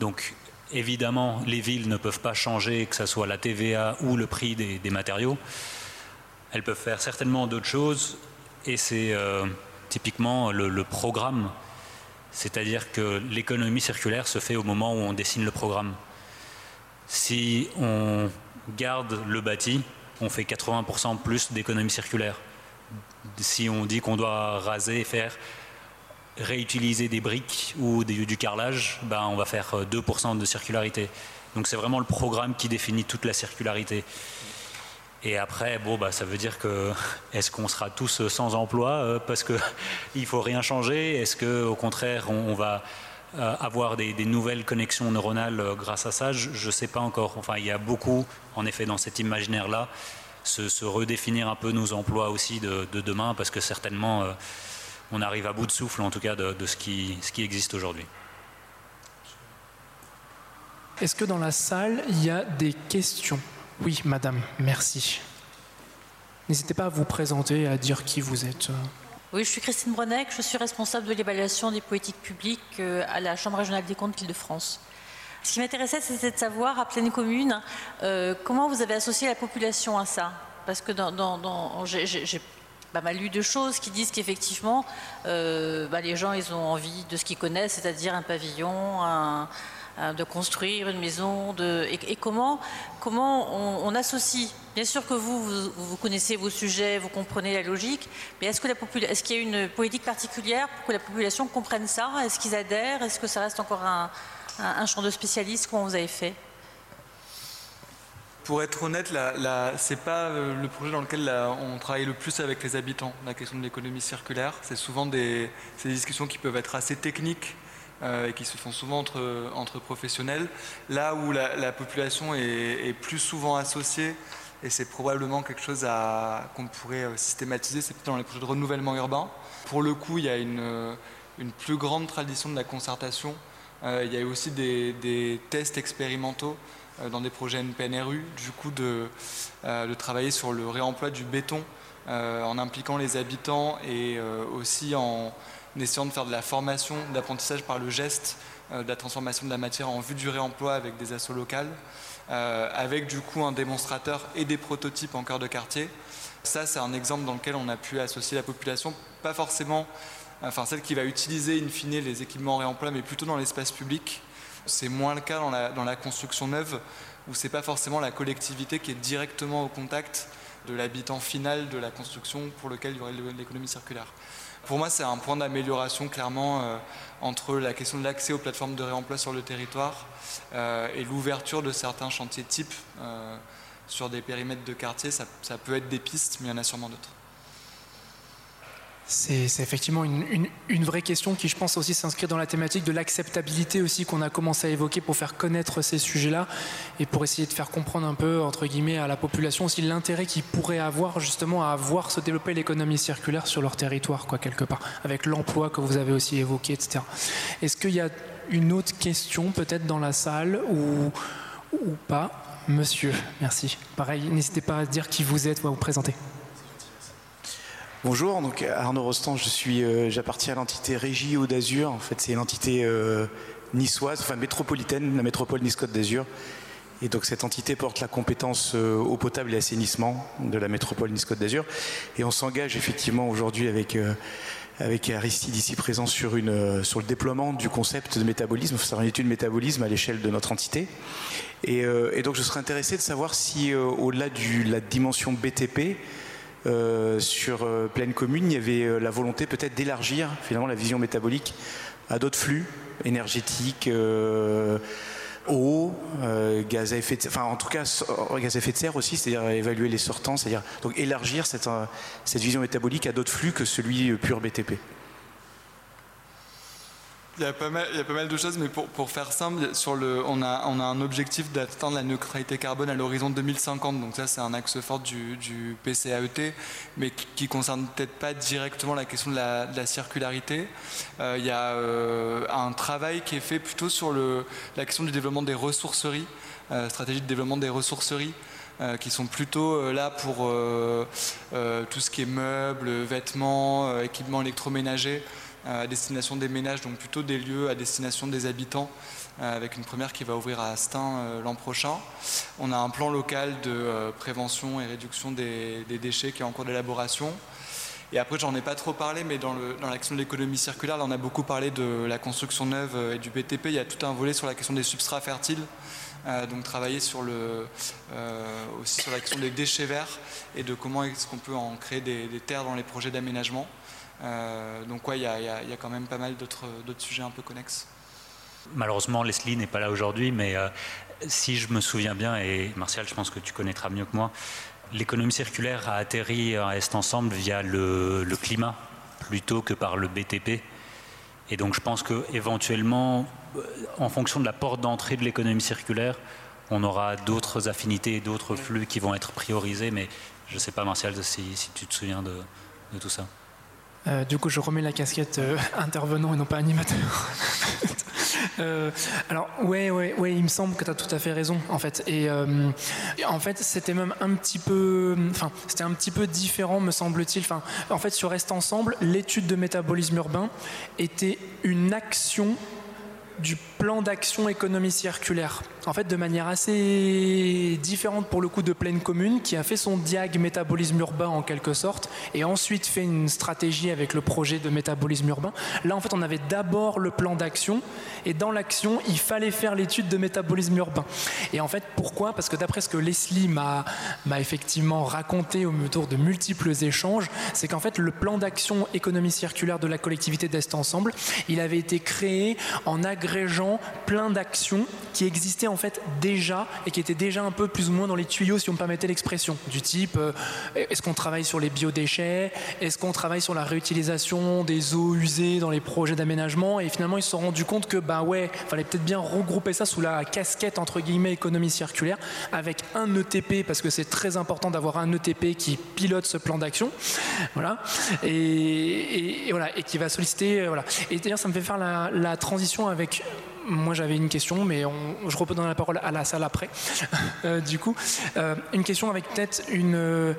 Donc évidemment, les villes ne peuvent pas changer, que ce soit la TVA ou le prix des, matériaux. Elles peuvent faire certainement d'autres choses, et c'est euh, typiquement le programme. C'est-à-dire que l'économie circulaire se fait au moment où on dessine le programme. Si on garde le bâti, on fait 80% plus d'économie circulaire. Si on dit qu'on doit raser et faire réutiliser des briques ou du carrelage, ben on va faire 2% de circularité. Donc c'est vraiment le programme qui définit toute la circularité. Et après, bon, bah, ça veut dire que est-ce qu'on sera tous sans emploi euh, parce qu'il ne faut rien changer? Est-ce qu'au contraire, on va euh, avoir des, nouvelles connexions neuronales euh, grâce à ça, je ne sais pas encore. Enfin, il y a beaucoup, en effet, dans cet imaginaire-là, se, redéfinir un peu nos emplois aussi de, demain, parce que certainement, on arrive à bout de souffle, en tout cas, de, ce qui existe aujourd'hui. Est-ce que dans la salle, il y a des questions? Oui, madame, merci. N'hésitez pas à vous présenter et à dire qui vous êtes. Oui, je suis Christine Bronec, je suis responsable de l'évaluation des politiques publiques euh, à la Chambre régionale des comptes d'Île-de-France. Ce qui m'intéressait, c'était de savoir, à pleine commune, euh, comment vous avez associé la population à ça? Parce que dans, j'ai pas mal lu de choses qui disent qu'effectivement, euh, bah, les gens, ils ont envie de ce qu'ils connaissent, c'est-à-dire un pavillon, de construire une maison, et, comment, comment on associe Bien sûr que vous, vous, connaissez vos sujets, vous comprenez la logique, mais est-ce qu'il y a une politique particulière pour que la population comprenne ça? Est-ce qu'ils adhèrent? Est-ce que ça reste encore un, champ de spécialistes? Comment vous avez fait? Pour être honnête, ce n'est pas euh, le projet dans lequel on travaille le plus avec les habitants, la question de l'économie circulaire. C'est souvent des, discussions qui peuvent être assez techniques et qui se font souvent entre, professionnels. Là où la, population est, plus souvent associée et c'est probablement quelque chose qu'on pourrait euh, systématiser, c'est plutôt dans les projets de renouvellement urbain. Pour le coup, il y a une, euh, plus grande tradition de la concertation. Euh, il y a aussi des, tests expérimentaux dans des projets NPNRU, du coup de, travailler sur le réemploi du béton en impliquant les habitants et aussi en essayant de faire de la formation, d'apprentissage par le geste, de la transformation de la matière en vue du réemploi avec des assauts locales. Euh, avec du coup un démonstrateur et des prototypes en cœur de quartier. Ça, c'est un exemple dans lequel on a pu associer la population, pas forcément, enfin celle qui va utiliser in fine les équipements en réemploi, mais plutôt dans l'espace public. C'est moins le cas dans la, dans la construction neuve, où c'est pas forcément la collectivité qui est directement au contact de l'habitant final de la construction pour lequel il y aurait l'économie circulaire. Pour moi, c'est un point d'amélioration clairement euh, entre la question de l'accès aux plateformes de réemploi sur le territoire euh, et l'ouverture de certains chantiers types euh, sur des périmètres de quartier. Ça, ça peut être des pistes, mais il y en a sûrement d'autres. C'est effectivement une, vraie question qui, je pense, aussi s'inscrit dans la thématique de l'acceptabilité aussi qu'on a commencé à évoquer pour faire connaître ces sujets-là et pour essayer de faire comprendre un peu, entre guillemets, à la population aussi l'intérêt qu'ils pourraient avoir justement à voir se développer l'économie circulaire sur leur territoire, quoi, quelque part, avec l'emploi que vous avez aussi évoqué, etc. Est-ce qu'il y a une autre question peut-être dans la salle ou, ou pas? Monsieur, merci. Pareil, n'hésitez pas à dire qui vous êtes ou à vous présenter. Bonjour, donc Arnaud Rostand, je suis, euh, j'appartiens à l'entité Régie Eau d'Azur. En fait, c'est l'entité euh, niçoise, enfin métropolitaine, la métropole Nice-Côte d'Azur. Et donc cette entité porte la compétence euh, eau potable et assainissement de la métropole Nice-Côte d'Azur. Et on s'engage effectivement aujourd'hui avec avec Aristide ici présent sur, une, sur le déploiement du concept de métabolisme, faire une étude de métabolisme à l'échelle de notre entité. Et, donc je serais intéressé de savoir si au-delà de la dimension BTP, euh, sur euh, pleine commune, il y avait euh, la volonté peut-être d'élargir finalement la vision métabolique à d'autres flux énergétiques, eau, gaz à effet de serre, enfin en tout cas gaz à effet de serre aussi, c'est-à-dire évaluer les sortants, c'est-à-dire donc élargir cette, cette vision métabolique à d'autres flux que celui pur BTP. Il y, a pas mal, de choses, mais pour, faire simple, on, a, un objectif d'atteindre la neutralité carbone à l'horizon 2050. Donc ça, c'est un axe fort du, du PCAET, mais qui, ne concerne peut-être pas directement la question de la, circularité. Euh, il y a euh, un travail qui est fait plutôt sur la question du développement des ressourceries, euh, stratégie de développement des ressourceries. qui sont plutôt là pour tout ce qui est meubles, vêtements, équipements électroménagers, à destination des ménages, donc plutôt des lieux à destination des habitants, euh, avec une première qui va ouvrir à Astin euh, l'an prochain. On a un plan local de euh, prévention et réduction des, déchets qui est en cours d'élaboration. Et après, j'en ai pas trop parlé, mais dans l'action de l'économie circulaire, là, on a beaucoup parlé de la construction neuve et du BTP. Il y a tout un volet sur la question des substrats fertiles. donc travailler aussi sur la question des déchets verts et de comment est-ce qu'on peut en créer des terres dans les projets d'aménagement. Euh, donc ouais, il y, a quand même pas mal d'autres sujets un peu connexes. Malheureusement, Leslie n'est pas là aujourd'hui, mais euh, si je me souviens bien, et Martial, je pense que tu connaîtras mieux que moi, l'économie circulaire a atterri à Est Ensemble via le, climat plutôt que par le BTP. Et donc je pense qu'éventuellement, euh, en fonction de la porte d'entrée de l'économie circulaire, on aura d'autres affinités, d'autres flux qui vont être priorisés, mais je ne sais pas, Martial, si, tu te souviens de tout ça. Euh, du coup, je remets la casquette euh, intervenant et non pas animateur. Euh, alors, ouais, ouais, ouais, il me semble que tu as tout à fait raison, en fait. Et en fait, c'était même un petit peu, enfin, c'était un petit peu différent, me semble-t-il. En fait, sur Reste Ensemble, l'étude de métabolisme urbain était une action du plan d'action économie circulaire. En fait, de manière assez différente pour le coup de pleine commune, qui a fait son diag métabolisme urbain en quelque sorte, et ensuite fait une stratégie avec le projet de métabolisme urbain. Là, en fait, on avait d'abord le plan d'action, et dans l'action, il fallait faire l'étude de métabolisme urbain. Et en fait, pourquoi? Parce que d'après ce que Leslie m'a effectivement raconté au tour de multiples échanges, c'est qu'en fait, le plan d'action économie circulaire de la collectivité d'Est Ensemble, il avait été créé en agrégeant plein d'actions qui existaient en fait déjà et qui étaient déjà un peu plus ou moins dans les tuyaux, si on me permettait l'expression, du type euh, est-ce qu'on travaille sur les biodéchets, est-ce qu'on travaille sur la réutilisation des eaux usées dans les projets d'aménagement, et finalement ils se sont rendus compte que bah ouais, fallait peut-être bien regrouper ça sous la casquette entre guillemets économie circulaire avec un ETP parce que c'est très important d'avoir un ETP qui pilote ce plan d'action, voilà, et, voilà et qui va solliciter voilà. Et d'ailleurs ça me fait faire la transition avec moi j'avais une question, mais je redonne la parole à la salle après. Euh, du coup, euh, une question avec peut-être une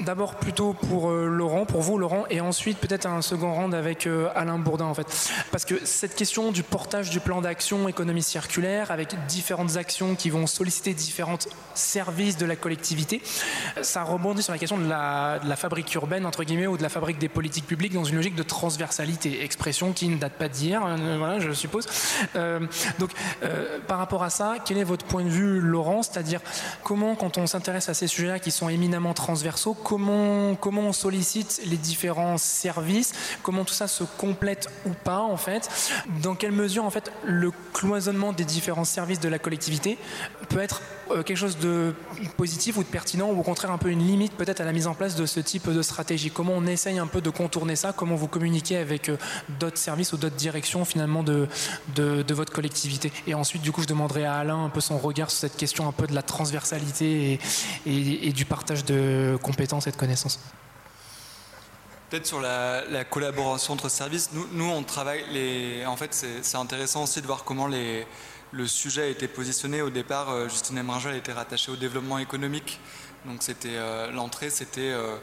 d'abord plutôt pour euh, Laurent, pour vous Laurent, et ensuite peut-être un second round avec euh, Alain Bourdin en fait. Parce que cette question du portage du plan d'action économie circulaire, avec différentes actions qui vont solliciter différents services de la collectivité, ça rebondit sur la question de la, fabrique urbaine, entre guillemets, ou de la fabrique des politiques publiques dans une logique de transversalité, expression qui ne date pas d'hier, euh, voilà, je suppose. donc par rapport à ça, quel est votre point de vue Laurent? C'est-à-dire comment quand on s'intéresse à ces sujets-là qui sont éminemment transversaux, comment, on sollicite les différents services, comment tout ça se complète ou pas en fait, dans quelle mesure en fait le cloisonnement des différents services de la collectivité peut être quelque chose de positif ou de pertinent ou au contraire un peu une limite peut-être à la mise en place de ce type de stratégie? Comment on essaye un peu de contourner ça? Comment vous communiquez avec euh, d'autres services ou d'autres directions finalement de, de, votre collectivité? Et ensuite du coup je demanderai à Alain un peu son regard sur cette question un peu de la transversalité et, du partage de compétences et de connaissances. Peut-être sur la, collaboration entre services. Nous, nous, on travaille. En fait, c'est intéressant aussi de voir comment les, le sujet a été positionné. Au départ, euh, Justine Emringel était rattachée au développement économique. Donc c'était euh, l'entrée, c'était euh,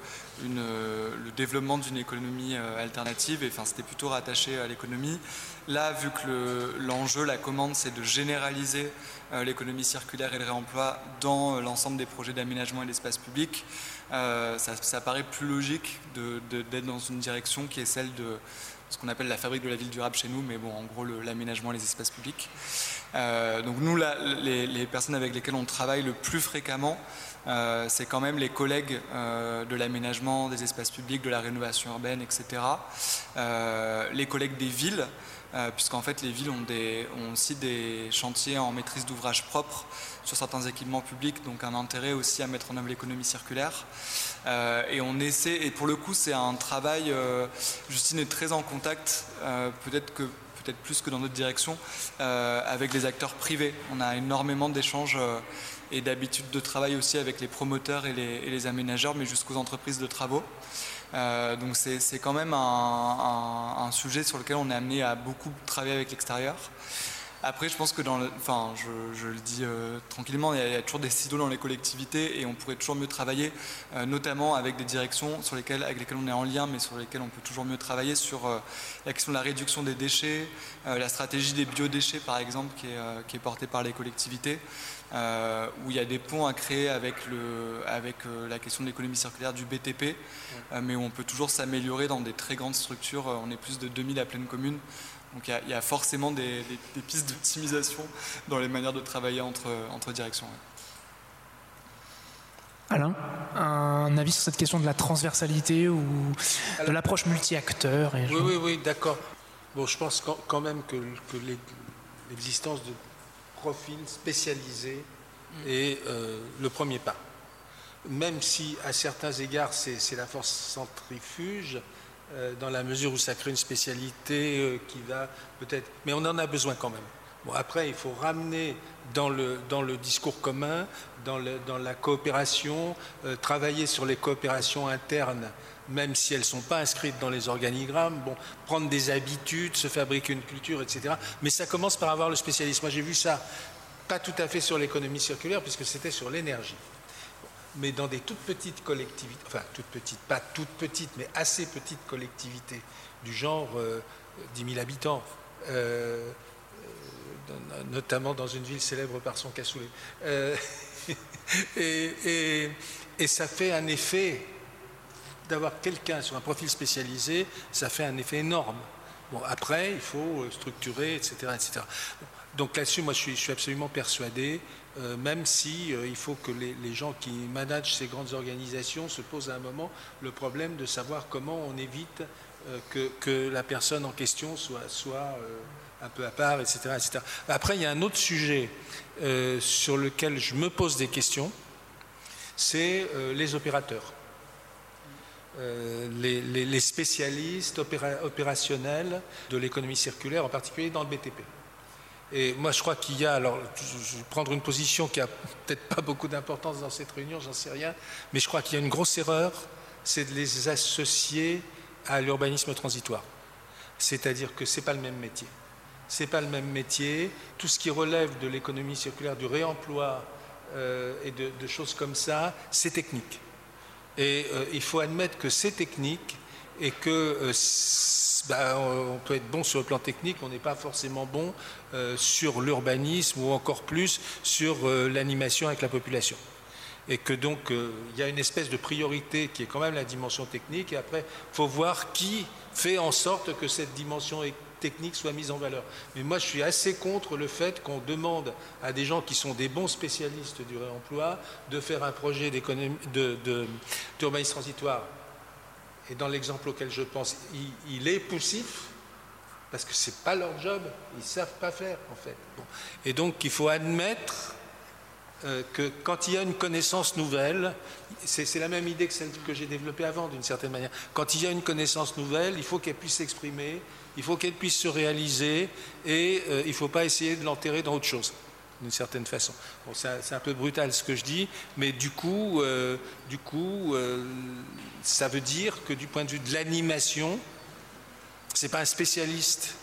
le développement d'une économie alternative. Et enfin, c'était plutôt rattaché à l'économie. Là, vu que l'enjeu, la commande, c'est de généraliser l'économie circulaire et le réemploi dans l'ensemble des projets d'aménagement et d'espace public, ça, ça, paraît plus logique d'être dans une direction qui est celle de ce qu'on appelle la fabrique de la ville durable chez nous, mais bon, en gros, l'aménagement et les espaces publics. Euh, donc nous, les, personnes avec lesquelles on travaille le plus fréquemment, euh, c'est quand même les collègues euh, de l'aménagement, des espaces publics, de la rénovation urbaine, etc. les collègues des villes, puisqu'en fait les villes ont, aussi des chantiers en maîtrise d'ouvrage propre sur certains équipements publics, donc un intérêt aussi à mettre en œuvre l'économie circulaire. et on essaie, et pour le coup c'est un travail, Justine est très en contact, peut-être que peut-être plus que dans notre direction, euh, avec les acteurs privés. On a énormément d'échanges euh, et d'habitudes de travail aussi avec les promoteurs et les, aménageurs, mais jusqu'aux entreprises de travaux. Euh, donc c'est quand même un, sujet sur lequel on est amené à beaucoup travailler avec l'extérieur. Après, je pense que dans le, enfin, je, le dis euh, tranquillement, il y, a, toujours des silos dans les collectivités et on pourrait toujours mieux travailler, euh, notamment avec des directions sur lesquelles, avec lesquelles on est en lien, mais sur lesquelles on peut toujours mieux travailler sur euh, la question de la réduction des déchets, la stratégie des biodéchets, par exemple, qui est, qui est portée par les collectivités, où il y a des ponts à créer avec, le, avec la question de l'économie circulaire du BTP, mais où on peut toujours s'améliorer dans des très grandes structures. On est plus de 2000 à pleine commune. Donc il y, a forcément des, pistes d'optimisation dans les manières de travailler entre, entre directions. Alain, un avis sur cette question de la transversalité ou de l'approche multi-acteur Oui, oui, oui, d'accord. Bon, je pense quand même que, l'existence de profils spécialisés mm. est euh, le premier pas. Même si à certains égards c'est la force centrifuge, euh, dans la mesure où ça crée une spécialité euh, qui va peut-être... Mais on en a besoin quand même. Bon, après, il faut ramener dans le, dans le discours commun, dans, le, dans la coopération, euh, travailler sur les coopérations internes, même si elles ne sont pas inscrites dans les organigrammes, bon, prendre des habitudes, se fabriquer une culture, etc. Mais ça commence par avoir le spécialisme. Moi, j'ai vu ça, pas tout à fait sur l'économie circulaire, puisque c'était sur l'énergie mais dans des toutes petites collectivités, enfin toutes petites, pas toutes petites, mais assez petites collectivités, du genre 10 euh, 000 habitants, euh, euh, notamment dans une ville célèbre par son cassoulet. et, ça fait un effet d'avoir quelqu'un sur un profil spécialisé, ça fait un effet énorme. Bon, après, il faut structurer, etc. etc. Donc là-dessus, moi, je suis absolument persuadé euh, même si euh, il faut que les, gens qui managent ces grandes organisations se posent à un moment le problème de savoir comment on évite euh, que, la personne en question soit, un peu à part, etc., etc. Après, il y a un autre sujet sur lequel je me pose des questions, c'est les opérateurs. Les, spécialistes opérationnels de l'économie circulaire, en particulier dans le BTP. Et moi, je crois qu'il y a, alors, je vais prendre une position qui a peut-être pas beaucoup d'importance dans cette réunion, j'en sais rien, mais je crois qu'il y a une grosse erreur, c'est de les associer à l'urbanisme transitoire. C'est-à-dire que ce n'est pas le même métier. Ce n'est pas le même métier. Tout ce qui relève de l'économie circulaire, du réemploi euh, et de, choses comme ça, c'est technique. Et euh, il faut admettre que c'est technique et que euh, bah, on peut être bon sur le plan technique, on n'est pas forcément bon euh, sur l'urbanisme ou encore plus sur euh, l'animation avec la population. Et que donc il y a une espèce de priorité qui est quand même la dimension technique, et après, il faut voir qui fait en sorte que cette dimension technique soit mise en valeur. Mais moi, je suis assez contre le fait qu'on demande à des gens qui sont des bons spécialistes du réemploi de faire un projet d'urbanisme transitoire et dans l'exemple auquel je pense, il, est poussif, parce que ce n'est pas leur job, ils ne savent pas faire en fait. Et donc il faut admettre euh, que quand il y a une connaissance nouvelle, c'est la même idée que celle que j'ai développée avant d'une certaine manière, quand il y a une connaissance nouvelle, il faut qu'elle puisse s'exprimer, il faut qu'elle puisse se réaliser et euh, il ne faut pas essayer de l'enterrer dans autre chose. D'une certaine façon. C'est un peu brutal ce que je dis, mais du coup, euh, euh, ça veut dire que du point de vue de l'animation, c'est pas un spécialiste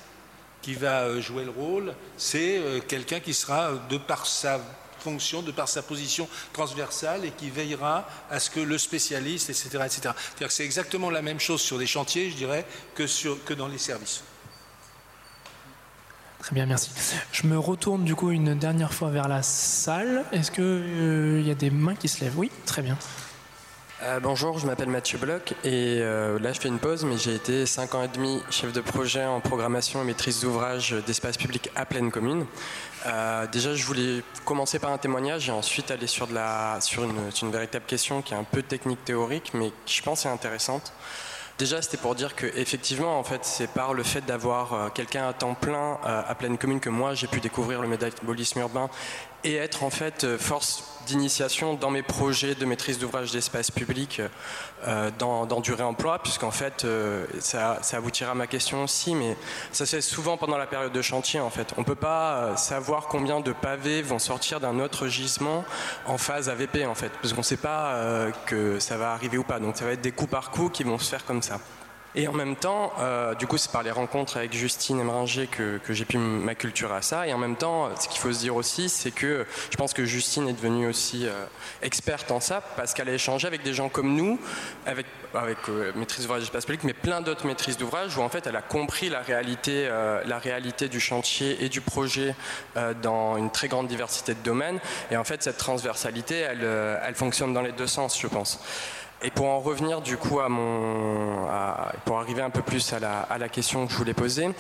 qui va euh, jouer le rôle, c'est quelqu'un qui sera, de par sa fonction, de par sa position transversale, et qui veillera à ce que le spécialiste, etc., etc. C'est exactement la même chose sur les chantiers, je dirais, que dans les services. Très bien, merci. Je me retourne du coup une dernière fois vers la salle. Est-ce qu'il euh, y a des mains qui se lèvent? Oui, très bien. Euh, bonjour, je m'appelle Mathieu Bloch et euh, là je fais une pause, mais j'ai été 5 ans et demi chef de projet en programmation et maîtrise d'ouvrage d'espace public à pleine commune. déjà, je voulais commencer par un témoignage et ensuite aller sur, de la, sur une véritable question qui est un peu technique théorique, mais qui je pense est intéressante. Déjà, c'était pour dire que effectivement, en fait, c'est par le fait d'avoir euh, quelqu'un à temps plein euh, à pleine commune que moi j'ai pu découvrir le métabolisme urbain et être en fait euh, force d'initiation dans mes projets de maîtrise d'ouvrage d'espace public dans, du réemploi, puisqu'en fait, ça, ça, aboutira à ma question aussi, mais ça se fait souvent pendant la période de chantier, en fait. On ne peut pas savoir combien de pavés vont sortir d'un autre gisement en phase AVP, en fait, parce qu'on ne sait pas que ça va arriver ou pas. Donc ça va être des coups par coup qui vont se faire comme Et en même temps, euh, du coup, c'est par les rencontres avec Justine Emringer que, que j'ai pu m'acculturer à ça. Et en même temps, ce qu'il faut se dire aussi, c'est que je pense que Justine est devenue aussi euh, experte en ça parce qu'elle a échangé avec des gens comme nous, avec, euh, maîtrise d'ouvrage d'espace public, mais plein d'autres maîtrises d'ouvrage où en fait elle a compris la réalité, la réalité du chantier et du projet dans une très grande diversité de domaines. Et en fait, cette transversalité, elle fonctionne dans les deux sens, je pense. Et pour en revenir du coup à mon, pour arriver un peu plus à la, à la, question que je voulais poser,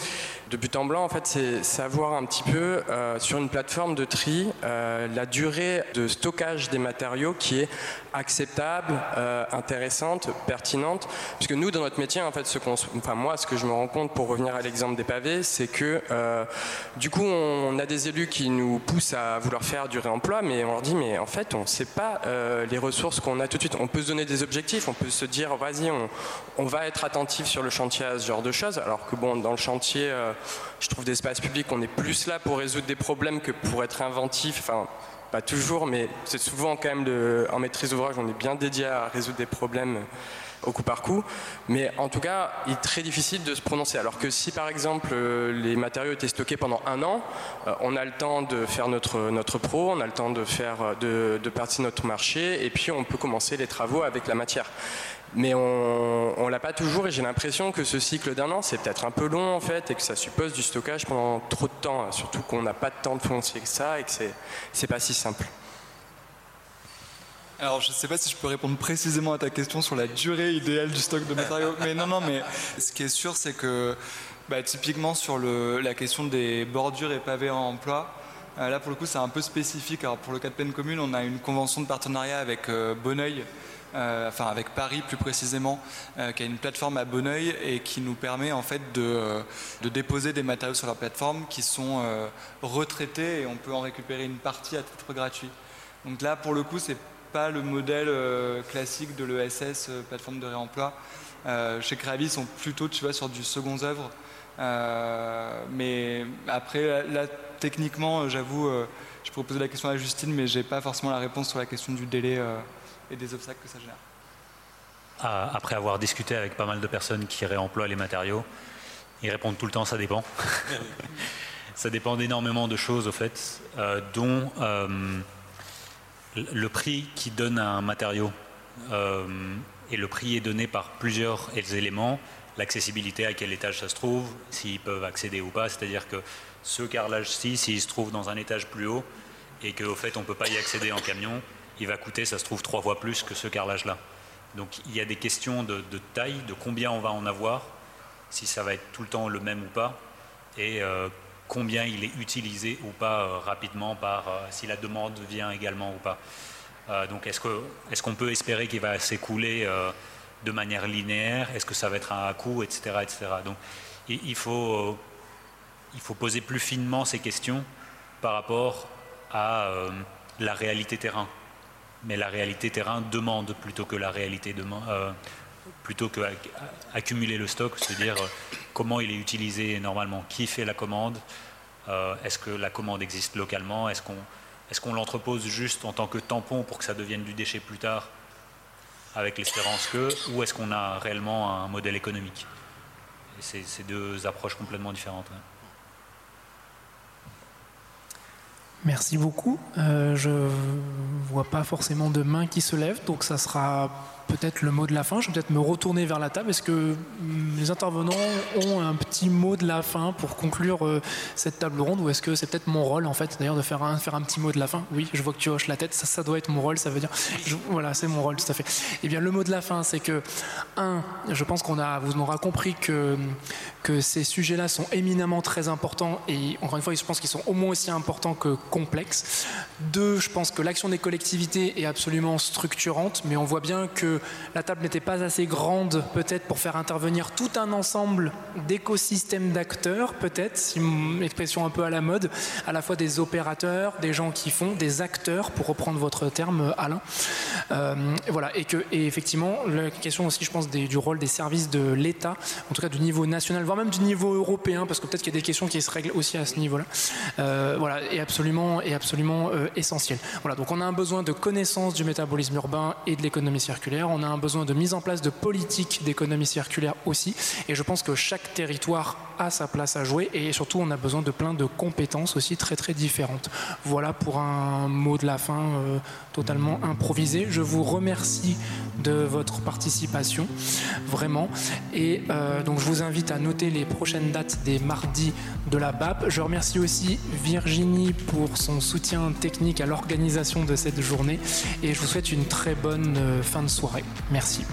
de but en blanc, en fait, c'est savoir un petit peu euh, sur une plateforme de tri euh, la durée de stockage des matériaux qui est acceptable, euh, intéressante, pertinente, puisque nous, dans notre métier, en fait, ce enfin moi, ce que je me rends compte pour revenir à l'exemple des pavés, c'est que du coup, on a des élus qui nous poussent à vouloir faire du réemploi, mais on leur dit, mais en fait, on ne sait pas les ressources qu'on a tout de suite. On peut se donner des objectifs on peut se dire, vas-y, on, va être attentif sur le chantier à ce genre de choses. Alors que bon, dans le chantier, euh, je trouve d'espace public, on est plus là pour résoudre des problèmes que pour être inventif. Enfin, pas toujours, mais c'est souvent quand même en maîtrise d'ouvrage, on est bien dédié à résoudre des problèmes au coup par coup. Mais en tout cas, il est très difficile de se prononcer. Alors que si par exemple euh, les matériaux étaient stockés pendant un an, euh, on a le temps de faire notre, notre pro, on a le temps de, faire, de, de partir notre marché, et puis on peut commencer les travaux avec la matière. Mais on ne l'a pas toujours et j'ai l'impression que ce cycle d'un an, c'est peut-être un peu long en fait et que ça suppose du stockage pendant trop de temps, surtout qu'on n'a pas de temps de foncer que ça et que c'est pas si simple. Alors, je ne sais pas si je peux répondre précisément à ta question sur la durée idéale du stock de matériaux, mais non, non, mais ce qui est sûr, c'est que bah, typiquement sur le, la question des bordures et pavés en emploi, euh, là pour le coup c'est un peu spécifique. Alors pour le cas de peine commune, on a une convention de partenariat avec euh, Bonneuil, euh, enfin avec Paris plus précisément, qui a une plateforme à Bonneuil et qui nous permet en fait de, de déposer des matériaux sur la plateforme qui sont retraités et on peut en récupérer une partie à titre gratuit. Donc là pour le coup c'est pas le modèle euh, classique de l'ESS, euh, plateforme de réemploi. Euh, chez Créavis, ils sont plutôt tu vois, sur du second œuvre. mais après, là, techniquement, j'avoue, je pourrais poser la question à Justine, mais j'ai pas forcément la réponse sur la question du délai et des obstacles que ça génère. Après avoir discuté avec pas mal de personnes qui réemploient les matériaux, ils répondent tout le temps ça dépend. ça dépend d'énormément de choses, au fait, dont le prix qui donne un matériau euh, et le prix est donné par plusieurs éléments, l'accessibilité, à quel étage ça se trouve, s'ils peuvent accéder ou pas, c'est-à-dire que ce carrelage-ci, s'il se trouve dans un étage plus haut et qu'au fait on ne peut pas y accéder en camion, il va coûter, ça se trouve, trois fois plus que ce carrelage-là. Donc il y a des questions de, taille, de combien on va en avoir, si ça va être tout le temps le même ou pas, et euh, combien il est utilisé ou pas euh, rapidement par euh, si la demande vient également ou pas. Donc est-ce qu'on est qu'on peut espérer qu'il va s'écouler de manière linéaire? Est-ce que ça va être un coup, etc. etc. Donc il faut, il faut poser plus finement ces questions par rapport à la réalité terrain. Mais la réalité terrain demande plutôt que la réalité demande plutôt que accumuler le stock, c'est-à-dire comment il est utilisé normalement, qui fait la commande, Est-ce que la commande existe localement Est-ce qu'on est qu'on l'entrepose juste en tant que tampon pour que ça devienne du déchet plus tard avec l'espérance que, ou est-ce qu'on a réellement un modèle économique? C'est deux approches complètement différentes. Merci beaucoup. Euh, je vois pas forcément de main qui se lève, donc ça sera peut-être le mot de la fin. Je vais peut-être me retourner vers la table. Est-ce que hum, les intervenants ont un petit mot de la fin pour conclure euh, cette table ronde? Ou est-ce que c'est peut-être mon rôle en fait d'ailleurs de faire un, faire un petit mot de la fin? Oui, je vois que tu hoches la tête. Ça, ça doit être mon rôle. Ça veut dire voilà, c'est mon rôle tout à fait. Eh bien, le mot de la fin, c'est que un, je pense qu'on a, vous aurez compris que que ces sujets-là sont éminemment très importants et encore une fois, je pense qu'ils sont au moins aussi importants que complexes. Deux, je pense que l'action des collectivités est absolument structurante, mais on voit bien que la table n'était pas assez grande peut-être pour faire intervenir tout un ensemble d'écosystèmes d'acteurs, peut-être, si une expression un peu à la mode, à la fois des opérateurs, des gens qui font, des acteurs, pour reprendre votre terme, Alain. Euh, voilà, et effectivement, la question aussi, je pense, du rôle des services de l'État, en tout cas du niveau national, voire même du niveau européen, parce que peut-être qu'il y a des questions qui se règlent aussi à ce niveau-là. Euh, voilà, est absolument, est absolument euh, essentiel. Voilà, donc on a un besoin de connaissance du métabolisme urbain et de l'économie circulaire on a un besoin de mise en place de politiques d'économie circulaire aussi. Et je pense que chaque territoire a sa place à jouer et surtout on a besoin de plein de compétences aussi très très différentes. Voilà pour un mot de la fin euh, totalement improvisé. Je vous remercie de votre participation, vraiment. Et euh, donc je vous invite à noter les prochaines dates des mardis de la BAP. Je remercie aussi Virginie pour son soutien technique à l'organisation de cette journée et je vous souhaite une très bonne euh, fin de soirée. Merci.